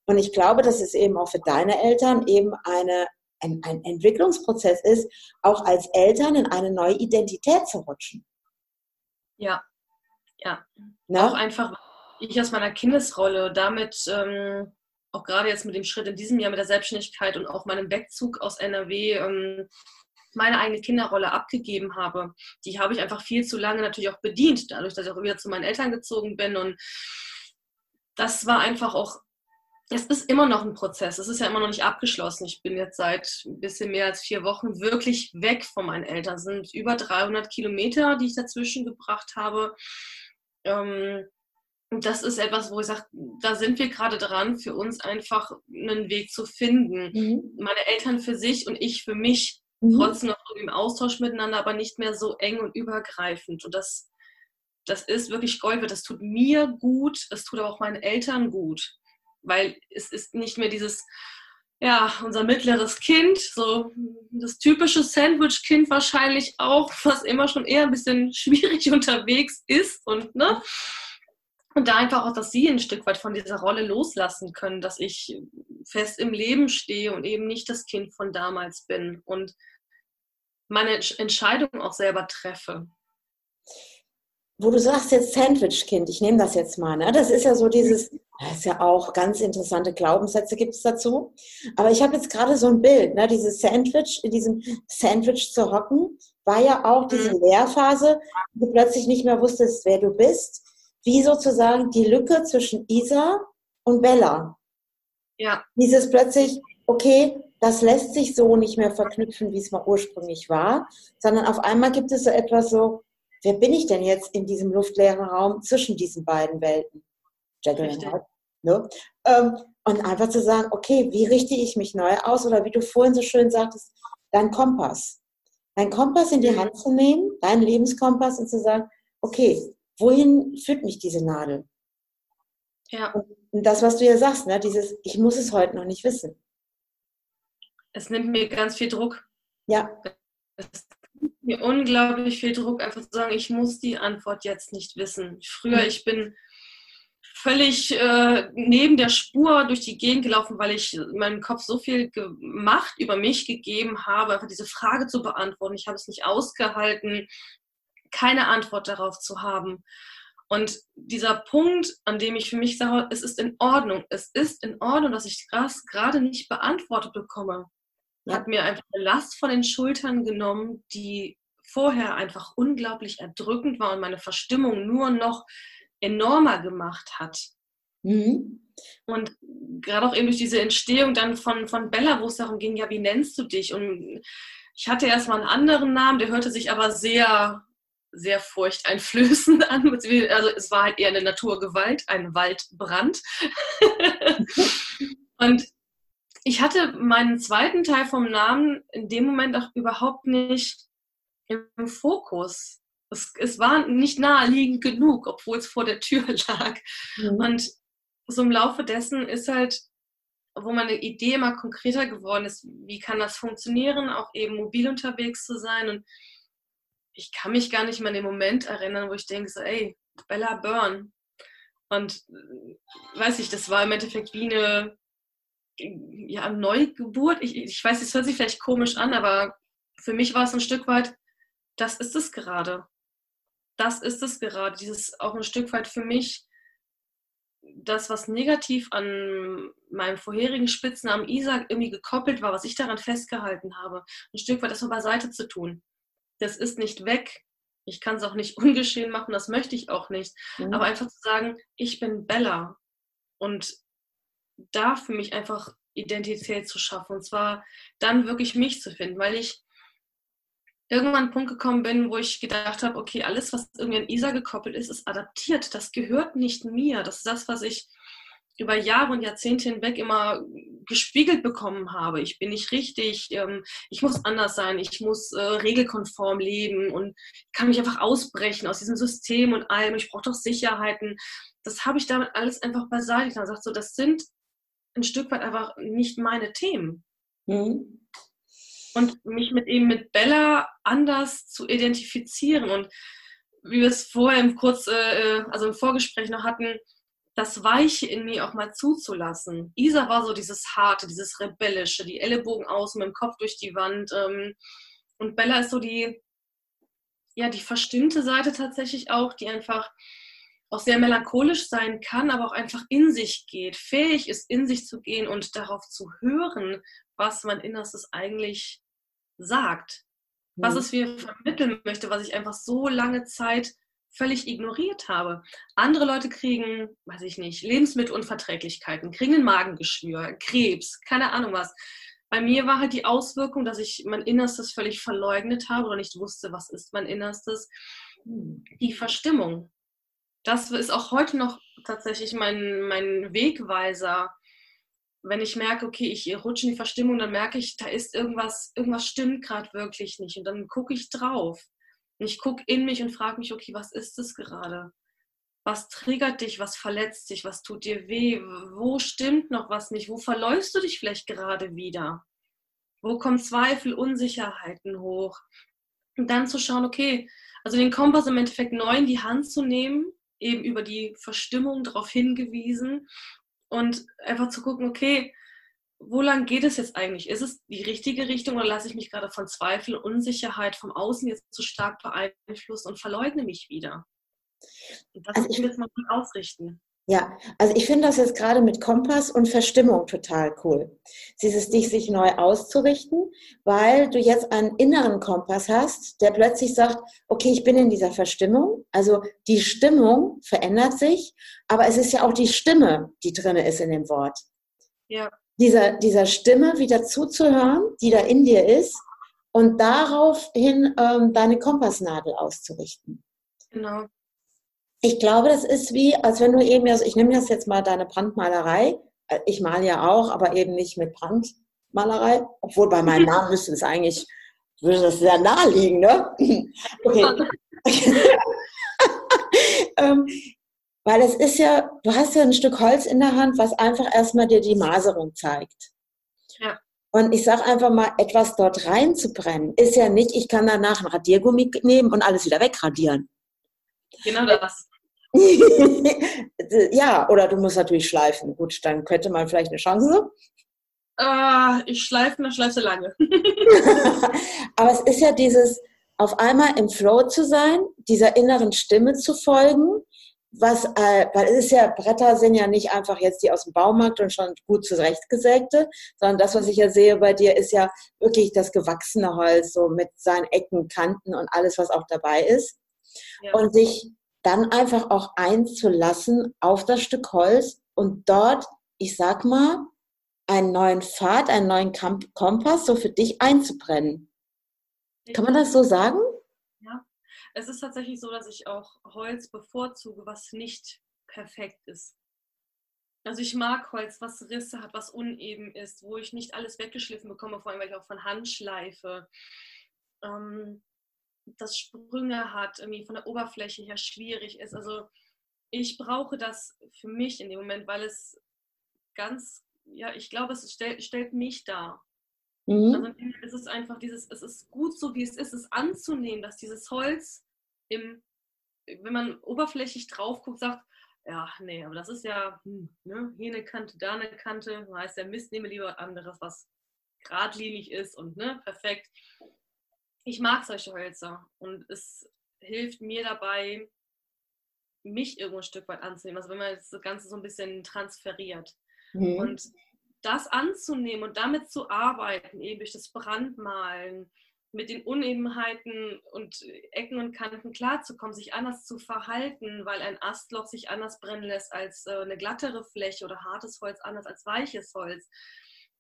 Und ich glaube, dass es eben auch für deine Eltern eben eine, ein, ein Entwicklungsprozess ist, auch als Eltern in eine neue Identität zu rutschen. Ja, Ja, Na? auch einfach ich aus meiner Kindesrolle damit ähm, auch gerade jetzt mit dem Schritt in diesem Jahr mit der Selbstständigkeit und auch meinem Wegzug aus NRW ähm, meine eigene Kinderrolle abgegeben habe. Die habe ich einfach viel zu lange natürlich auch bedient, dadurch, dass ich auch wieder zu meinen Eltern gezogen bin. Und das war einfach auch, es ist immer noch ein Prozess. Es ist ja immer noch nicht abgeschlossen. Ich bin jetzt seit ein bisschen mehr als vier Wochen wirklich weg von meinen Eltern. Es sind über 300 Kilometer, die ich dazwischen gebracht habe. Ähm, das ist etwas, wo ich sage, da sind wir gerade dran, für uns einfach einen Weg zu finden. Mhm. Meine Eltern für sich und ich für mich, mhm. trotzdem noch im Austausch miteinander, aber nicht mehr so eng und übergreifend. Und das, das ist wirklich Gold. Das tut mir gut, es tut aber auch meinen Eltern gut. Weil es ist nicht mehr dieses, ja, unser mittleres Kind, so das typische Sandwich-Kind wahrscheinlich auch, was immer schon eher ein bisschen schwierig unterwegs ist und ne? Und da einfach auch, dass sie ein Stück weit von dieser Rolle loslassen können, dass ich fest im Leben stehe und eben nicht das Kind von damals bin und meine Entscheidung auch selber treffe. Wo du sagst jetzt Sandwich-Kind, ich nehme das jetzt mal, ne? das ist ja so dieses, das ist ja auch ganz interessante Glaubenssätze gibt es dazu. Aber ich habe jetzt gerade so ein Bild, ne? dieses Sandwich, in diesem Sandwich zu hocken, war ja auch diese mhm. Lehrphase, wo du plötzlich nicht mehr wusstest, wer du bist wie sozusagen die Lücke zwischen Isa und Bella. Ja. Dieses plötzlich, okay, das lässt sich so nicht mehr verknüpfen, wie es mal ursprünglich war, sondern auf einmal gibt es so etwas so, wer bin ich denn jetzt in diesem luftleeren Raum zwischen diesen beiden Welten? Jekyll Ne? Ähm, und einfach zu sagen, okay, wie richte ich mich neu aus? Oder wie du vorhin so schön sagtest, dein Kompass. Dein Kompass in die mhm. Hand zu nehmen, deinen Lebenskompass und zu sagen, okay, wohin führt mich diese Nadel? Ja. Und das, was du ja sagst, ne, dieses, ich muss es heute noch nicht wissen. Es nimmt mir ganz viel Druck. Ja. Es nimmt mir unglaublich viel Druck, einfach zu sagen, ich muss die Antwort jetzt nicht wissen. Früher, mhm. ich bin völlig äh, neben der Spur durch die Gegend gelaufen, weil ich meinem Kopf so viel Macht über mich gegeben habe, einfach diese Frage zu beantworten. Ich habe es nicht ausgehalten, keine Antwort darauf zu haben. Und dieser Punkt, an dem ich für mich sage, es ist in Ordnung, es ist in Ordnung, dass ich das gerade nicht beantwortet bekomme, ja. hat mir einfach eine Last von den Schultern genommen, die vorher einfach unglaublich erdrückend war und meine Verstimmung nur noch enormer gemacht hat. Mhm. Und gerade auch eben durch diese Entstehung dann von, von Bella, wo es darum ging, ja, wie nennst du dich? Und ich hatte erstmal einen anderen Namen, der hörte sich aber sehr sehr furchteinflößend an. Also es war halt eher eine Naturgewalt, ein Waldbrand. und ich hatte meinen zweiten Teil vom Namen in dem Moment auch überhaupt nicht im Fokus. Es, es war nicht naheliegend genug, obwohl es vor der Tür lag. Mhm. Und so im Laufe dessen ist halt, wo meine Idee immer konkreter geworden ist, wie kann das funktionieren, auch eben mobil unterwegs zu sein und ich kann mich gar nicht mehr an den Moment erinnern, wo ich denke, so, ey, Bella Byrne. Und äh, weiß ich, das war im Endeffekt wie eine ja, Neugeburt. Ich, ich weiß, es hört sich vielleicht komisch an, aber für mich war es ein Stück weit, das ist es gerade. Das ist es gerade. Dieses auch ein Stück weit für mich, das, was negativ an meinem vorherigen Spitznamen Isaac irgendwie gekoppelt war, was ich daran festgehalten habe, ein Stück weit das so beiseite zu tun das ist nicht weg. Ich kann es auch nicht ungeschehen machen, das möchte ich auch nicht. Mhm. Aber einfach zu sagen, ich bin Bella und da für mich einfach Identität zu schaffen. Und zwar dann wirklich mich zu finden, weil ich irgendwann an einen Punkt gekommen bin, wo ich gedacht habe, okay, alles, was irgendwie an Isa gekoppelt ist, ist adaptiert. Das gehört nicht mir. Das ist das, was ich über Jahre und Jahrzehnte hinweg immer gespiegelt bekommen habe. Ich bin nicht richtig, ähm, ich muss anders sein, ich muss äh, regelkonform leben und kann mich einfach ausbrechen aus diesem System und allem. Ich brauche doch Sicherheiten. Das habe ich damit alles einfach beiseite und gesagt, so, das sind ein Stück weit einfach nicht meine Themen. Mhm. Und mich mit eben mit Bella anders zu identifizieren und wie wir es vorher im kurz, äh, äh also im Vorgespräch noch hatten, das Weiche in mir auch mal zuzulassen. Isa war so dieses Harte, dieses Rebellische, die Ellenbogen aus mit dem Kopf durch die Wand. Ähm, und Bella ist so die, ja, die verstimmte Seite tatsächlich auch, die einfach auch sehr melancholisch sein kann, aber auch einfach in sich geht, fähig ist, in sich zu gehen und darauf zu hören, was mein Innerstes eigentlich sagt, mhm. was es mir vermitteln möchte, was ich einfach so lange Zeit völlig ignoriert habe. Andere Leute kriegen, weiß ich nicht, Lebensmittelunverträglichkeiten, kriegen ein Magengeschwür, Krebs, keine Ahnung was. Bei mir war halt die Auswirkung, dass ich mein Innerstes völlig verleugnet habe oder nicht wusste, was ist mein Innerstes. Die Verstimmung. Das ist auch heute noch tatsächlich mein, mein Wegweiser. Wenn ich merke, okay, ich rutsche in die Verstimmung, dann merke ich, da ist irgendwas, irgendwas stimmt gerade wirklich nicht. Und dann gucke ich drauf. Und ich gucke in mich und frage mich, okay, was ist es gerade? Was triggert dich? Was verletzt dich? Was tut dir weh? Wo stimmt noch was nicht? Wo verläufst du dich vielleicht gerade wieder? Wo kommen Zweifel, Unsicherheiten hoch? Und dann zu schauen, okay, also den Kompass im Endeffekt neu in die Hand zu nehmen, eben über die Verstimmung darauf hingewiesen und einfach zu gucken, okay, wo lang geht es jetzt eigentlich? Ist es die richtige Richtung oder lasse ich mich gerade von Zweifel Unsicherheit vom Außen jetzt zu stark beeinflussen und verleugne mich wieder? Und das also ich will es mal gut ausrichten. Ja, also ich finde das jetzt gerade mit Kompass und Verstimmung total cool. Dieses dich sich neu auszurichten, weil du jetzt einen inneren Kompass hast, der plötzlich sagt, okay, ich bin in dieser Verstimmung. Also die Stimmung verändert sich, aber es ist ja auch die Stimme, die drin ist in dem Wort. Ja dieser, dieser Stimme wieder zuzuhören, die da in dir ist, und daraufhin ähm, deine Kompassnadel auszurichten. Genau. Ich glaube, das ist wie, als wenn du eben, also ich nehme das jetzt mal deine Brandmalerei. Äh, ich male ja auch, aber eben nicht mit Brandmalerei. Obwohl bei meinem Namen müsste es eigentlich, würde das sehr nahe liegen, ne? Okay. ähm, weil es ist ja, du hast ja ein Stück Holz in der Hand, was einfach erstmal dir die Maserung zeigt. Ja. Und ich sage einfach mal, etwas dort reinzubrennen, ist ja nicht, ich kann danach ein Radiergummi nehmen und alles wieder wegradieren. Genau das. ja, oder du musst natürlich schleifen. Gut, dann könnte man vielleicht eine Chance. Uh, ich schleife, dann schleife lange. Aber es ist ja dieses, auf einmal im Flow zu sein, dieser inneren Stimme zu folgen was, äh, weil es ist ja, Bretter sind ja nicht einfach jetzt die aus dem Baumarkt und schon gut zurechtgesägte, sondern das, was ich ja sehe bei dir, ist ja wirklich das gewachsene Holz, so mit seinen Ecken, Kanten und alles, was auch dabei ist. Ja. Und sich dann einfach auch einzulassen auf das Stück Holz und dort, ich sag mal, einen neuen Pfad, einen neuen Kompass so für dich einzubrennen. Kann man das so sagen? Es ist tatsächlich so, dass ich auch Holz bevorzuge, was nicht perfekt ist. Also ich mag Holz, was Risse hat, was uneben ist, wo ich nicht alles weggeschliffen bekomme, vor allem weil ich auch von Hand schleife. Ähm, das Sprünge hat, irgendwie von der Oberfläche her schwierig ist. Also ich brauche das für mich in dem Moment, weil es ganz, ja, ich glaube, es stellt, stellt mich dar. Mhm. Also es ist einfach dieses, es ist gut so, wie es ist, es anzunehmen, dass dieses Holz im, wenn man oberflächlich drauf guckt, sagt, ja, nee, aber das ist ja, hm, ne, hier eine Kante, da eine Kante, heißt der Mist, nehme lieber anderes, was geradlinig ist und ne, perfekt. Ich mag solche Hölzer und es hilft mir dabei, mich irgendwo ein Stück weit anzunehmen. Also wenn man das Ganze so ein bisschen transferiert. Mhm. Und das anzunehmen und damit zu arbeiten, eben durch das Brandmalen, mit den Unebenheiten und Ecken und Kanten klarzukommen, sich anders zu verhalten, weil ein Astloch sich anders brennen lässt als äh, eine glattere Fläche oder hartes Holz anders als weiches Holz.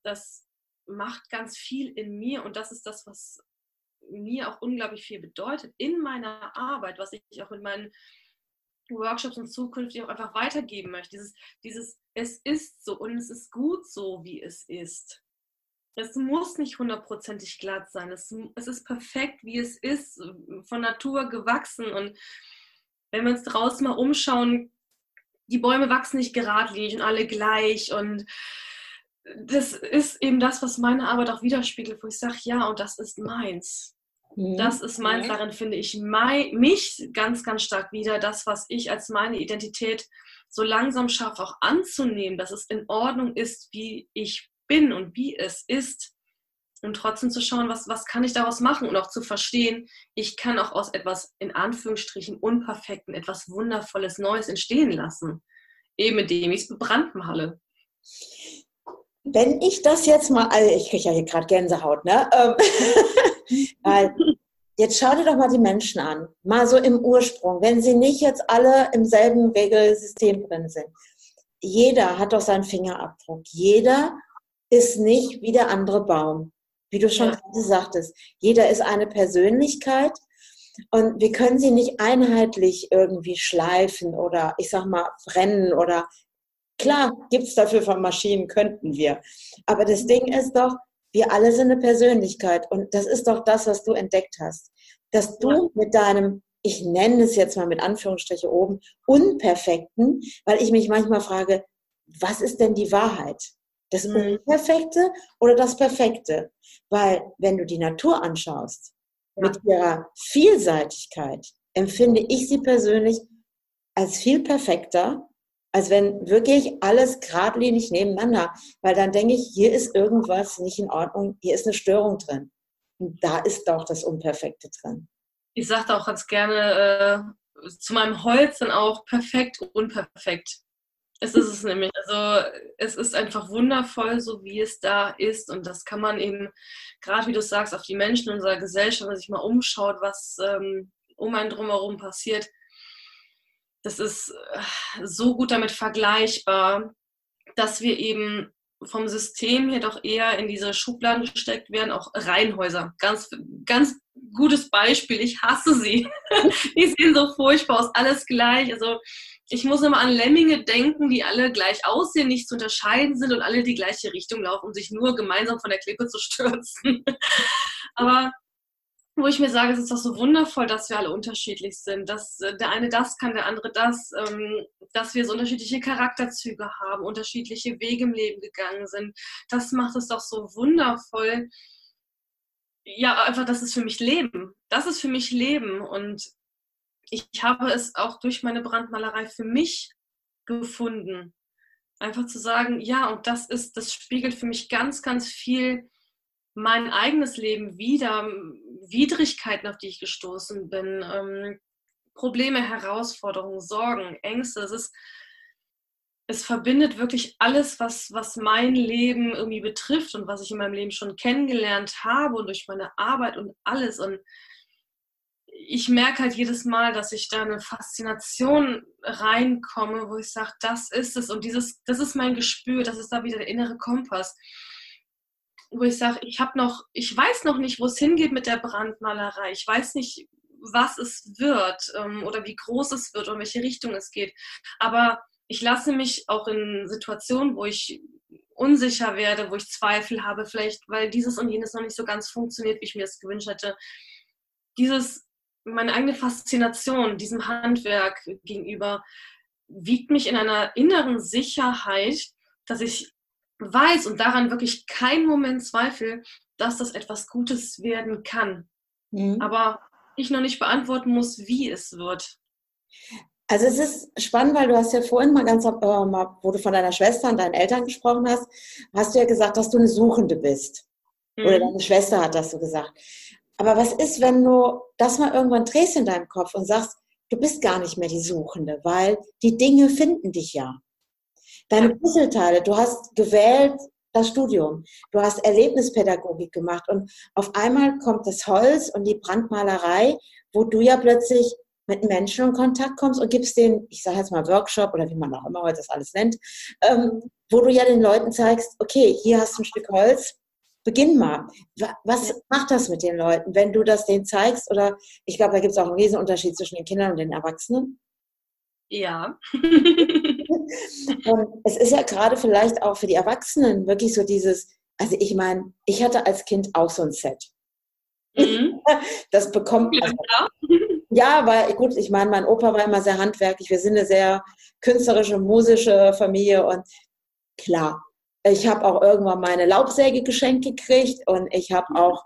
Das macht ganz viel in mir und das ist das, was mir auch unglaublich viel bedeutet in meiner Arbeit, was ich auch in meinen Workshops und zukünftig auch einfach weitergeben möchte. Dieses, dieses, es ist so und es ist gut so, wie es ist. Es muss nicht hundertprozentig glatt sein. Es, es ist perfekt, wie es ist, von Natur gewachsen. Und wenn wir uns draußen mal umschauen, die Bäume wachsen nicht geradlinig und alle gleich. Und das ist eben das, was meine Arbeit auch widerspiegelt, wo ich sage, ja, und das ist meins. Mhm. Das ist meins, darin finde ich mein, mich ganz, ganz stark wieder, das, was ich als meine Identität so langsam schaffe, auch anzunehmen, dass es in Ordnung ist, wie ich bin und wie es ist, und trotzdem zu schauen, was, was kann ich daraus machen und auch zu verstehen, ich kann auch aus etwas in Anführungsstrichen Unperfekten etwas Wundervolles, Neues entstehen lassen. Eben indem ich es bebrandmale. Wenn ich das jetzt mal, also ich kriege ja hier gerade Gänsehaut, ne? Ähm, weil jetzt schau dir doch mal die Menschen an, mal so im Ursprung, wenn sie nicht jetzt alle im selben Regelsystem drin sind. Jeder hat doch seinen Fingerabdruck. Jeder ist nicht wie der andere Baum wie du schon ja. sagtest. Jeder ist eine Persönlichkeit und wir können sie nicht einheitlich irgendwie schleifen oder ich sag mal brennen oder klar gibt es dafür von Maschinen, könnten wir. Aber das Ding ist doch, wir alle sind eine Persönlichkeit und das ist doch das, was du entdeckt hast. Dass du ja. mit deinem, ich nenne es jetzt mal mit Anführungsstriche oben, Unperfekten, weil ich mich manchmal frage, was ist denn die Wahrheit? Das mhm. Unperfekte oder das Perfekte? Weil wenn du die Natur anschaust, ja. mit ihrer Vielseitigkeit, empfinde ich sie persönlich als viel perfekter, als wenn wirklich alles geradlinig nebeneinander. Weil dann denke ich, hier ist irgendwas nicht in Ordnung, hier ist eine Störung drin. Und da ist doch das Unperfekte drin. Ich sage auch ganz gerne äh, zu meinem Holz dann auch perfekt, unperfekt. Es ist es nämlich. Also es ist einfach wundervoll, so wie es da ist. Und das kann man eben, gerade wie du sagst, auf die Menschen in unserer Gesellschaft, wenn man sich mal umschaut, was ähm, um einen drumherum passiert, das ist äh, so gut damit vergleichbar, dass wir eben vom System her doch eher in diese Schubladen gesteckt werden, auch Reihenhäuser. Ganz, ganz gutes Beispiel. Ich hasse sie. Die sehen so furchtbar aus, alles gleich. Also ich muss immer an Lemminge denken, die alle gleich aussehen, nicht zu unterscheiden sind und alle die gleiche Richtung laufen, um sich nur gemeinsam von der Klippe zu stürzen. Aber wo ich mir sage, es ist doch so wundervoll, dass wir alle unterschiedlich sind, dass äh, der eine das kann, der andere das, ähm, dass wir so unterschiedliche Charakterzüge haben, unterschiedliche Wege im Leben gegangen sind. Das macht es doch so wundervoll. Ja, einfach, das ist für mich Leben. Das ist für mich Leben. Und ich habe es auch durch meine Brandmalerei für mich gefunden. Einfach zu sagen, ja, und das ist, das spiegelt für mich ganz, ganz viel mein eigenes Leben wieder, Widrigkeiten, auf die ich gestoßen bin, ähm, Probleme, Herausforderungen, Sorgen, Ängste. Es ist, es verbindet wirklich alles, was, was mein Leben irgendwie betrifft und was ich in meinem Leben schon kennengelernt habe und durch meine Arbeit und alles. Und ich merke halt jedes Mal, dass ich da eine Faszination reinkomme, wo ich sage, das ist es und dieses, das ist mein Gespür, das ist da wieder der innere Kompass, wo ich sage, ich habe noch, ich weiß noch nicht, wo es hingeht mit der Brandmalerei, ich weiß nicht, was es wird ähm, oder wie groß es wird und welche Richtung es geht, aber ich lasse mich auch in Situationen, wo ich unsicher werde, wo ich Zweifel habe, vielleicht weil dieses und jenes noch nicht so ganz funktioniert, wie ich mir es gewünscht hätte, dieses meine eigene Faszination diesem Handwerk gegenüber wiegt mich in einer inneren Sicherheit, dass ich weiß und daran wirklich keinen Moment zweifle, dass das etwas Gutes werden kann. Mhm. Aber ich noch nicht beantworten muss, wie es wird. Also es ist spannend, weil du hast ja vorhin mal ganz, äh, wo du von deiner Schwester und deinen Eltern gesprochen hast, hast du ja gesagt, dass du eine Suchende bist. Mhm. Oder deine Schwester hat das so gesagt. Aber was ist, wenn du das mal irgendwann drehst in deinem Kopf und sagst, du bist gar nicht mehr die Suchende, weil die Dinge finden dich ja. Deine Puzzleteile, du hast gewählt das Studium, du hast Erlebnispädagogik gemacht und auf einmal kommt das Holz und die Brandmalerei, wo du ja plötzlich mit Menschen in Kontakt kommst und gibst den, ich sage jetzt mal Workshop oder wie man auch immer heute das alles nennt, ähm, wo du ja den Leuten zeigst, okay, hier hast du ein Stück Holz, beginn mal. Was macht das mit den Leuten, wenn du das denen zeigst? Oder ich glaube, da gibt es auch einen Riesenunterschied zwischen den Kindern und den Erwachsenen. Ja. und es ist ja gerade vielleicht auch für die Erwachsenen wirklich so dieses, also ich meine, ich hatte als Kind auch so ein Set. Mhm. Das bekommt. Also, ja, weil gut, ich meine, mein Opa war immer sehr handwerklich. Wir sind eine sehr künstlerische, musische Familie und klar, ich habe auch irgendwann meine Laubsäge geschenkt gekriegt und ich habe mhm. auch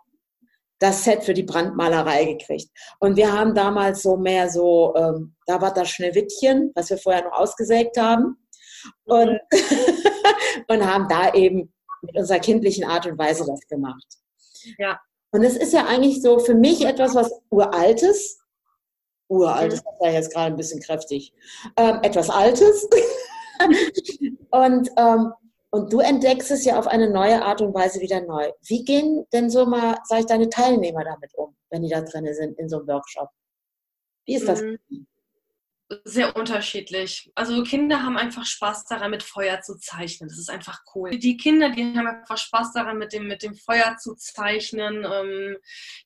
das Set für die Brandmalerei gekriegt. Und wir haben damals so mehr so, ähm, da war das Schneewittchen, was wir vorher noch ausgesägt haben. Und, mhm. und haben da eben mit unserer kindlichen Art und Weise das gemacht. Ja. Und es ist ja eigentlich so für mich etwas, was uraltes, uraltes, das war jetzt gerade ein bisschen kräftig, ähm, etwas Altes. und, ähm, und du entdeckst es ja auf eine neue Art und Weise wieder neu. Wie gehen denn so mal, sag ich, deine Teilnehmer damit um, wenn die da drin sind in so einem Workshop? Wie ist das? Mhm. Sehr unterschiedlich. Also Kinder haben einfach Spaß daran, mit Feuer zu zeichnen. Das ist einfach cool. Die Kinder, die haben einfach Spaß daran, mit dem, mit dem Feuer zu zeichnen. Ähm,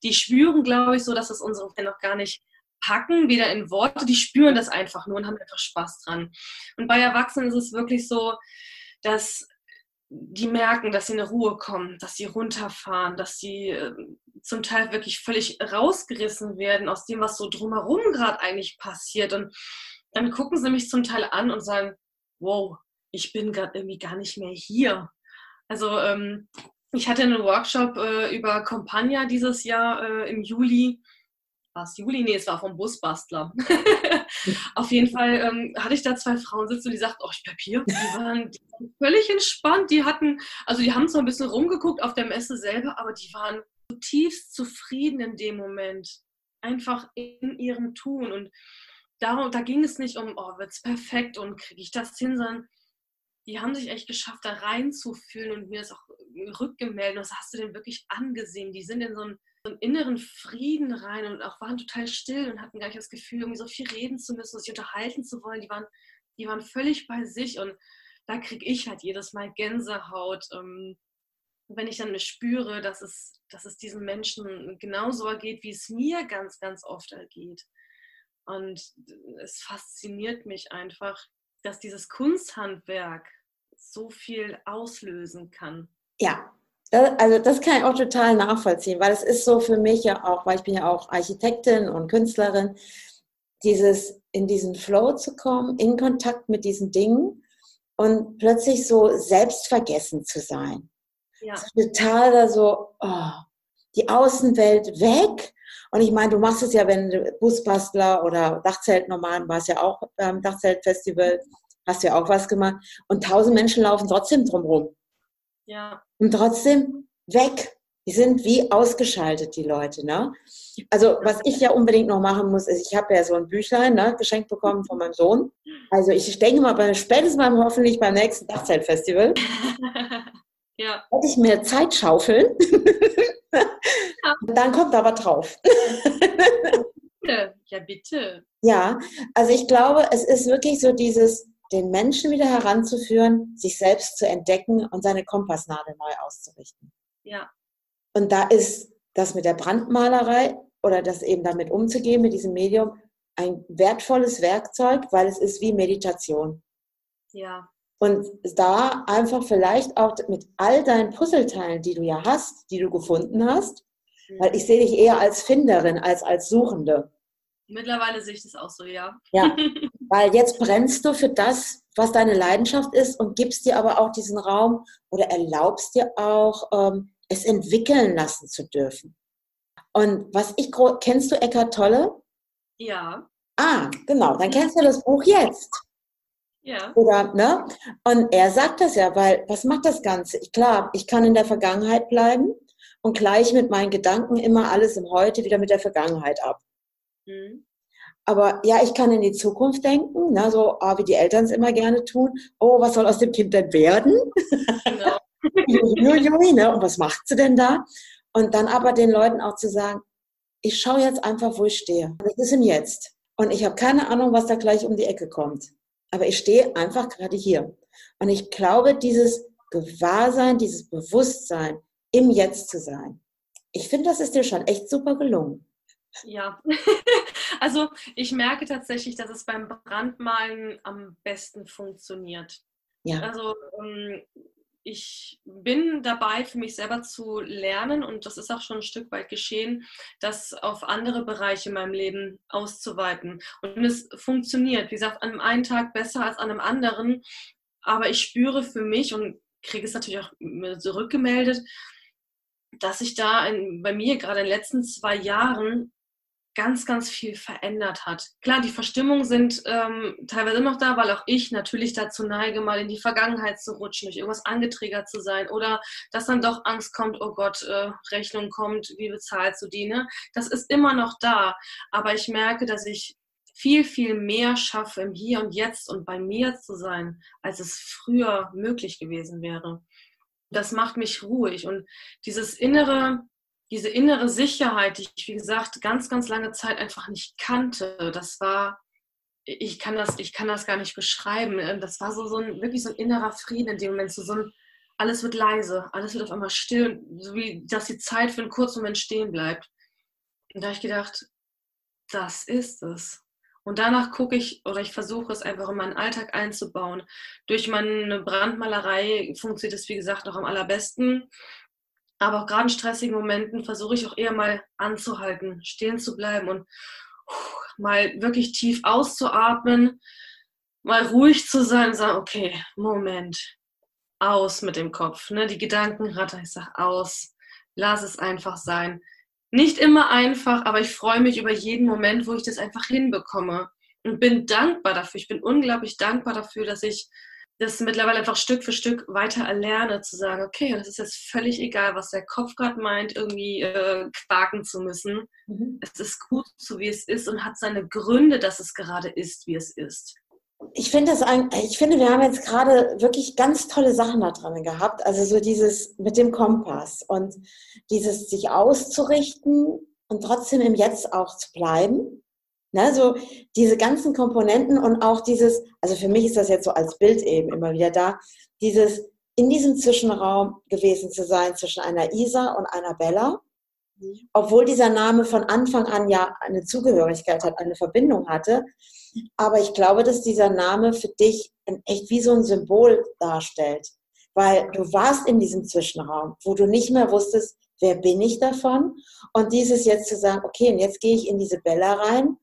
die spüren, glaube ich, so, dass es unsere Kinder noch gar nicht packen, weder in Worte, die spüren das einfach nur und haben einfach Spaß dran. Und bei Erwachsenen ist es wirklich so, dass die merken, dass sie in Ruhe kommen, dass sie runterfahren, dass sie äh, zum Teil wirklich völlig rausgerissen werden aus dem, was so drumherum gerade eigentlich passiert. Und dann gucken sie mich zum Teil an und sagen, wow, ich bin gerade irgendwie gar nicht mehr hier. Also ähm, ich hatte einen Workshop äh, über Compagna dieses Jahr äh, im Juli war Juli? Nee, es war vom Busbastler. Auf jeden Fall ähm, hatte ich da zwei Frauen sitzen, die sagten, oh, ich bleib hier. Die waren, die waren völlig entspannt. Die hatten, also die haben zwar ein bisschen rumgeguckt auf der Messe selber, aber die waren zutiefst zufrieden in dem Moment. Einfach in ihrem Tun. Und darum, da ging es nicht um, oh, wird's perfekt und kriege ich das hin, sondern die haben sich echt geschafft, da reinzufühlen und mir das auch rückgemeldet. Was hast du denn wirklich angesehen? Die sind in so einem so einen inneren Frieden rein und auch waren total still und hatten gar nicht das Gefühl, irgendwie so viel reden zu müssen, sich unterhalten zu wollen. Die waren, die waren völlig bei sich und da kriege ich halt jedes Mal Gänsehaut, ähm, wenn ich dann spüre, dass es, dass es diesen Menschen genauso ergeht, wie es mir ganz, ganz oft ergeht. Und es fasziniert mich einfach, dass dieses Kunsthandwerk so viel auslösen kann. Ja, also das kann ich auch total nachvollziehen, weil es ist so für mich ja auch, weil ich bin ja auch Architektin und Künstlerin, dieses in diesen Flow zu kommen, in Kontakt mit diesen Dingen und plötzlich so selbstvergessen zu sein. Ja. total da so, oh, die Außenwelt weg. Und ich meine, du machst es ja, wenn du Busbastler oder Dachzelt normal war es ja auch beim Dachzeltfestival, hast du ja auch was gemacht. Und tausend Menschen laufen trotzdem drumherum. Ja. Und trotzdem weg. Die sind wie ausgeschaltet, die Leute. Ne? Also was ich ja unbedingt noch machen muss, ist, ich habe ja so ein Büchlein ne, geschenkt bekommen von meinem Sohn. Also ich denke mal, bei, spätestens mal hoffentlich beim nächsten Dachzeltfestival ja. werde ich mir Zeit schaufeln. Dann kommt aber drauf. ja, bitte. Ja, also ich glaube, es ist wirklich so dieses, den Menschen wieder heranzuführen, sich selbst zu entdecken und seine Kompassnadel neu auszurichten. Ja. Und da ist das mit der Brandmalerei oder das eben damit umzugehen, mit diesem Medium, ein wertvolles Werkzeug, weil es ist wie Meditation. Ja. Und da einfach vielleicht auch mit all deinen Puzzleteilen, die du ja hast, die du gefunden hast, mhm. weil ich sehe dich eher als Finderin als als Suchende. Mittlerweile sehe ich das auch so, ja. Ja, weil jetzt brennst du für das, was deine Leidenschaft ist und gibst dir aber auch diesen Raum oder erlaubst dir auch, ähm, es entwickeln lassen zu dürfen. Und was ich, kennst du Eckart Tolle? Ja. Ah, genau, dann kennst du das Buch jetzt. Ja. Oder, ne? Und er sagt das ja, weil, was macht das Ganze? Ich, klar, ich kann in der Vergangenheit bleiben und gleich mit meinen Gedanken immer alles im Heute wieder mit der Vergangenheit ab. Mhm. Aber ja, ich kann in die Zukunft denken, ne, so ah, wie die Eltern es immer gerne tun. Oh, was soll aus dem Kind denn werden? Genau. Jui, ne? Und was macht sie denn da? Und dann aber den Leuten auch zu sagen, ich schaue jetzt einfach, wo ich stehe. Das ist im Jetzt. Und ich habe keine Ahnung, was da gleich um die Ecke kommt. Aber ich stehe einfach gerade hier. Und ich glaube, dieses Gewahrsein, dieses Bewusstsein, im Jetzt zu sein, ich finde, das ist dir schon echt super gelungen. Ja, also ich merke tatsächlich, dass es beim Brandmalen am besten funktioniert. Ja. Also ähm, ich bin dabei, für mich selber zu lernen und das ist auch schon ein Stück weit geschehen, das auf andere Bereiche in meinem Leben auszuweiten. Und es funktioniert, wie gesagt, an einem einen Tag besser als an einem anderen, aber ich spüre für mich und kriege es natürlich auch zurückgemeldet, dass ich da in, bei mir gerade in den letzten zwei Jahren ganz, ganz viel verändert hat. Klar, die Verstimmungen sind ähm, teilweise noch da, weil auch ich natürlich dazu neige, mal in die Vergangenheit zu rutschen, durch irgendwas angetriggert zu sein oder dass dann doch Angst kommt, oh Gott, äh, Rechnung kommt, wie bezahlst du die? Ne? Das ist immer noch da, aber ich merke, dass ich viel, viel mehr schaffe, im Hier und Jetzt und bei mir zu sein, als es früher möglich gewesen wäre. Das macht mich ruhig und dieses innere diese innere Sicherheit, die ich, wie gesagt, ganz, ganz lange Zeit einfach nicht kannte, das war, ich kann das, ich kann das gar nicht beschreiben. Ähm, das war so, so ein, wirklich so ein innerer Frieden in dem Moment, so, so ein, alles wird leise, alles wird auf einmal still, so wie, dass die Zeit für einen kurzen Moment stehen bleibt. Und da habe ich gedacht, das ist es. Und danach gucke ich oder ich versuche es einfach in meinen Alltag einzubauen. Durch meine Brandmalerei funktioniert es, wie gesagt, noch am allerbesten. Aber auch gerade in stressigen Momenten versuche ich auch eher mal anzuhalten, stehen zu bleiben und mal wirklich tief auszuatmen, mal ruhig zu sein und sagen, okay, Moment, aus mit dem Kopf. Ne? Die Gedankenratter, ich sage aus, lass es einfach sein. Nicht immer einfach, aber ich freue mich über jeden Moment, wo ich das einfach hinbekomme und bin dankbar dafür. Ich bin unglaublich dankbar dafür, dass ich das mittlerweile einfach Stück für Stück weiter erlerne, zu sagen, okay, das ist jetzt völlig egal, was der Kopf gerade meint, irgendwie äh, quaken zu müssen. Mhm. Es ist gut, so wie es ist und hat seine Gründe, dass es gerade ist, wie es ist. Ich finde das ich finde, wir haben jetzt gerade wirklich ganz tolle Sachen da drin gehabt. Also so dieses mit dem Kompass und dieses sich auszurichten und trotzdem im Jetzt auch zu bleiben Ne, so diese ganzen Komponenten und auch dieses, also für mich ist das jetzt so als Bild eben immer wieder da, dieses in diesem Zwischenraum gewesen zu sein zwischen einer Isa und einer Bella, obwohl dieser Name von Anfang an ja eine Zugehörigkeit hat, eine Verbindung hatte. Aber ich glaube, dass dieser Name für dich echt wie so ein Symbol darstellt, weil du warst in diesem Zwischenraum, wo du nicht mehr wusstest, wer bin ich davon? Und dieses jetzt zu sagen, okay, und jetzt gehe ich in diese Bella rein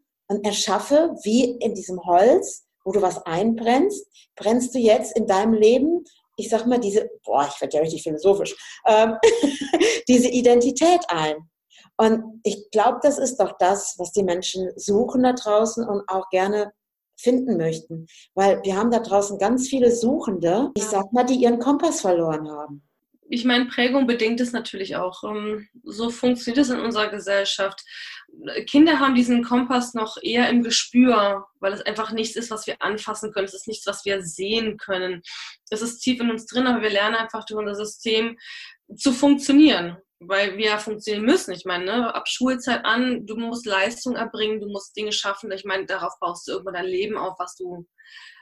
erschaffe, wie in diesem Holz, wo du was einbrennst, brennst du jetzt in deinem Leben, ich sag mal, diese, boah, ich werde ja richtig philosophisch, ähm, diese Identität ein. Und ich glaube, das ist doch das, was die Menschen suchen da draußen und auch gerne finden möchten. Weil wir haben da draußen ganz viele Suchende, ich sag mal, die ihren Kompass verloren haben ich meine, Prägung bedingt es natürlich auch. Ähm, so funktioniert es in unserer Gesellschaft. Kinder haben diesen Kompass noch eher im Gespür, weil es einfach nichts ist, was wir anfassen können. Es ist nichts, was wir sehen können. Es ist tief in uns drin, aber wir lernen einfach durch unser System zu funktionieren, weil wir funktionieren müssen. Ich meine, ne, ab Schulzeit an, du musst Leistung erbringen, du musst Dinge schaffen. Ich meine, darauf baust du irgendwann dein Leben auf, was du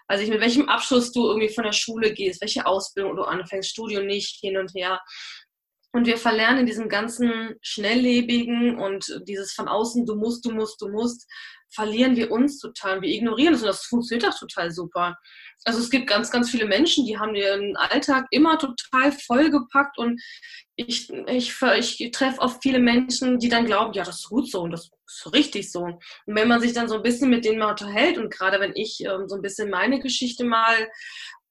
also ich, mit welchem Abschluss du irgendwie von der Schule gehst, welche Ausbildung du anfängst, Studium nicht, hin und her. Und wir verlernen in diesem ganzen Schnelllebigen und dieses von außen, du musst, du musst, du musst, verlieren wir uns total. Wir ignorieren es und das funktioniert auch total super. Also es gibt ganz, ganz viele Menschen, die haben ihren Alltag immer total vollgepackt und ich, ich, ich treffe oft viele Menschen, die dann glauben, ja, das ist gut so und das ist richtig so. Und wenn man sich dann so ein bisschen mit denen mal unterhält und gerade wenn ich ähm, so ein bisschen meine Geschichte mal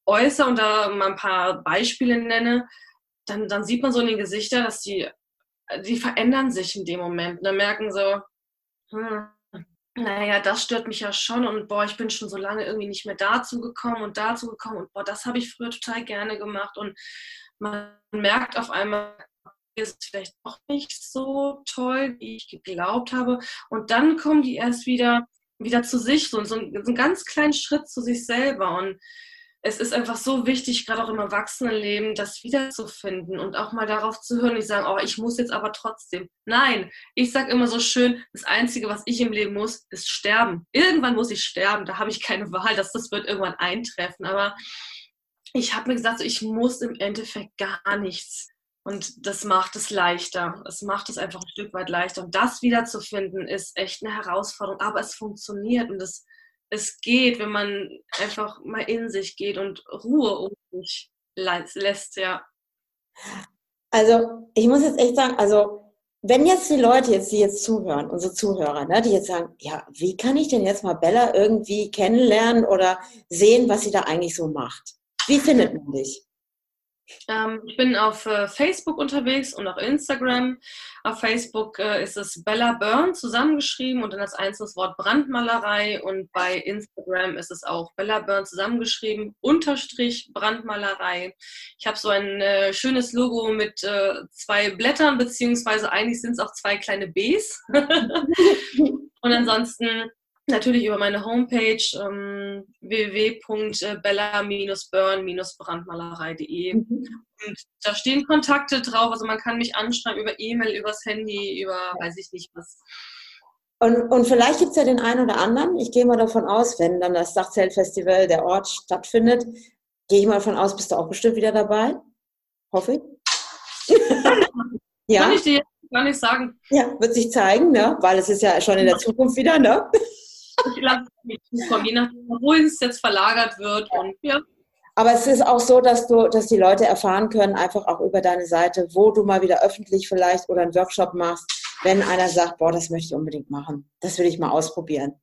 äußere und da mal ein paar Beispiele nenne, dann, dann sieht man so in den Gesichtern, dass die, die verändern sich in dem Moment. Und dann merken so, hm, naja, das stört mich ja schon und boah, ich bin schon so lange irgendwie nicht mehr dazu gekommen und dazu gekommen und boah, das habe ich früher total gerne gemacht und man merkt auf einmal, ist vielleicht auch nicht so toll, wie ich geglaubt habe und dann kommen die erst wieder wieder zu sich, so, so, einen, so einen ganz kleinen Schritt zu sich selber und es ist einfach so wichtig, gerade auch im Erwachsenenleben, das wiederzufinden und auch mal darauf zu hören, nicht sagen, oh, ich muss jetzt aber trotzdem. Nein, ich sage immer so schön, das Einzige, was ich im Leben muss, ist sterben. Irgendwann muss ich sterben, da habe ich keine Wahl, dass das wird irgendwann eintreffen. Aber ich habe mir gesagt, so, ich muss im Endeffekt gar nichts. Und das macht es leichter. Es macht es einfach ein Stück weit leichter. Und das wiederzufinden, ist echt eine Herausforderung. Aber es funktioniert und es es geht, wenn man einfach mal in sich geht und Ruhe um sich lässt, ja. Also ich muss jetzt echt sagen, also wenn jetzt die Leute jetzt, die jetzt zuhören, unsere Zuhörer, ne, die jetzt sagen, ja, wie kann ich denn jetzt mal Bella irgendwie kennenlernen oder sehen, was sie da eigentlich so macht? Wie findet man dich? Ähm, ich bin auf äh, Facebook unterwegs und auf Instagram. Auf Facebook äh, ist es Bella Burn zusammengeschrieben und dann das einzelne Wort Brandmalerei und bei Instagram ist es auch Bella Burn zusammengeschrieben, Unterstrich Brandmalerei. Ich habe so ein äh, schönes Logo mit äh, zwei Blättern, beziehungsweise eigentlich sind es auch zwei kleine Bs. und ansonsten natürlich über meine Homepage ähm, www.bella-burn-brandmalerei.de. Mhm. Und da stehen Kontakte drauf, also man kann mich anschreiben über E-Mail, übers Handy, über weiß ich nicht was. Und, und vielleicht gibt es ja den einen oder anderen, ich gehe mal davon aus, wenn dann das Dachzeltfestival der Ort stattfindet, gehe ich mal davon aus, bist du auch bestimmt wieder dabei? Hoffe ich. ja. Kann ich dir jetzt gar nicht sagen. Ja, wird sich zeigen, ne? weil es ist ja schon in der Zukunft wieder, ne? Ich lasse mich zukommen, je nachdem, wohin es jetzt verlagert wird. Und, ja. Aber es ist auch so, dass du, dass die Leute erfahren können, einfach auch über deine Seite, wo du mal wieder öffentlich vielleicht oder einen Workshop machst, wenn einer sagt, boah, das möchte ich unbedingt machen. Das will ich mal ausprobieren.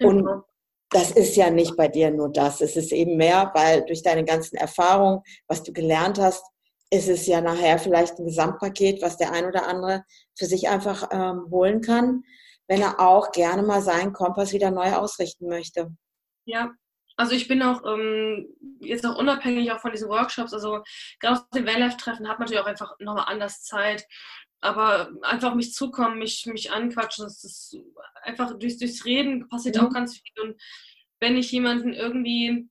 Und genau. das ist ja nicht bei dir nur das. Es ist eben mehr, weil durch deine ganzen Erfahrungen, was du gelernt hast, ist es ja nachher vielleicht ein Gesamtpaket, was der ein oder andere für sich einfach ähm, holen kann wenn er auch gerne mal seinen Kompass wieder neu ausrichten möchte. Ja, also ich bin auch ähm, jetzt auch unabhängig auch von diesen Workshops, also gerade auf den Vanlife-Treffen hat man natürlich auch einfach nochmal anders Zeit. Aber einfach mich zukommen, mich, mich anquatschen, das ist einfach durchs, durchs Reden passiert mhm. auch ganz viel. Und wenn ich jemanden irgendwie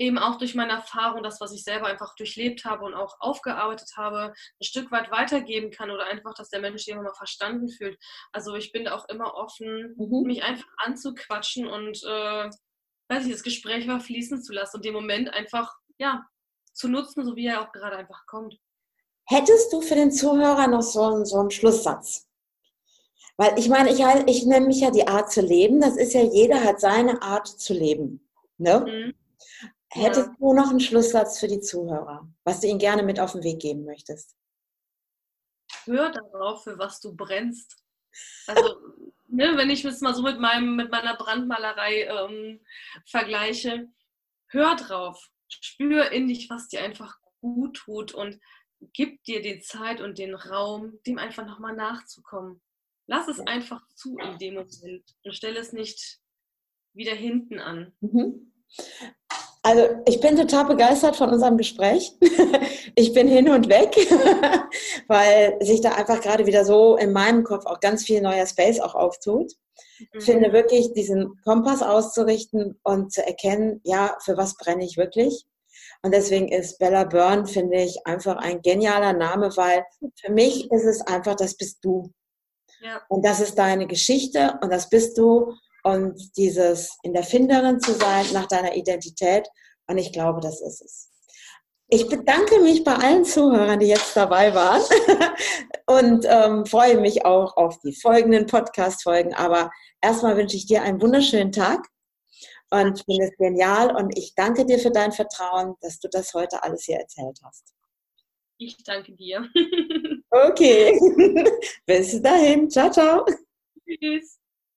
eben auch durch meine Erfahrung, das, was ich selber einfach durchlebt habe und auch aufgearbeitet habe, ein Stück weit weitergeben kann oder einfach, dass der Mensch sich immer mal verstanden fühlt. Also ich bin auch immer offen, mhm. mich einfach anzuquatschen und äh, weiß ich, das Gespräch mal fließen zu lassen und den Moment einfach, ja, zu nutzen, so wie er auch gerade einfach kommt. Hättest du für den Zuhörer noch so, so einen Schlusssatz? Weil ich meine, ich, ich nenne mich ja die Art zu leben. Das ist ja, jeder hat seine Art zu leben. Ne? Mhm. Hättest ja. du noch einen Schlusssatz für die Zuhörer, was du ihnen gerne mit auf den Weg geben möchtest? Hör darauf, für was du brennst. Also, ne, wenn ich es mal so mit, meinem, mit meiner Brandmalerei ähm, vergleiche, hör drauf, spür in dich, was dir einfach gut tut und gib dir die Zeit und den Raum, dem einfach nochmal nachzukommen. Lass es einfach zu in dem Moment und stell es nicht wieder hinten an. Mhm. Also ich bin total begeistert von unserem Gespräch. Ich bin hin und weg, weil sich da einfach gerade wieder so in meinem Kopf auch ganz viel neuer Space auch auftut. Ich mhm. finde wirklich, diesen Kompass auszurichten und zu erkennen, ja, für was brenne ich wirklich. Und deswegen ist Bella Byrne, finde ich, einfach ein genialer Name, weil für mich ist es einfach, das bist du. Ja. Und das ist deine Geschichte und das bist du und dieses in der Finderin zu sein nach deiner Identität. Und ich glaube, das ist es. Ich bedanke mich bei allen Zuhörern, die jetzt dabei waren und ähm, freue mich auch auf die folgenden Podcast-Folgen. Aber erstmal wünsche ich dir einen wunderschönen Tag und finde es genial und ich danke dir für dein Vertrauen, dass du das heute alles hier erzählt hast. Ich danke dir. okay, bis dahin. Ciao, ciao. Tschüss.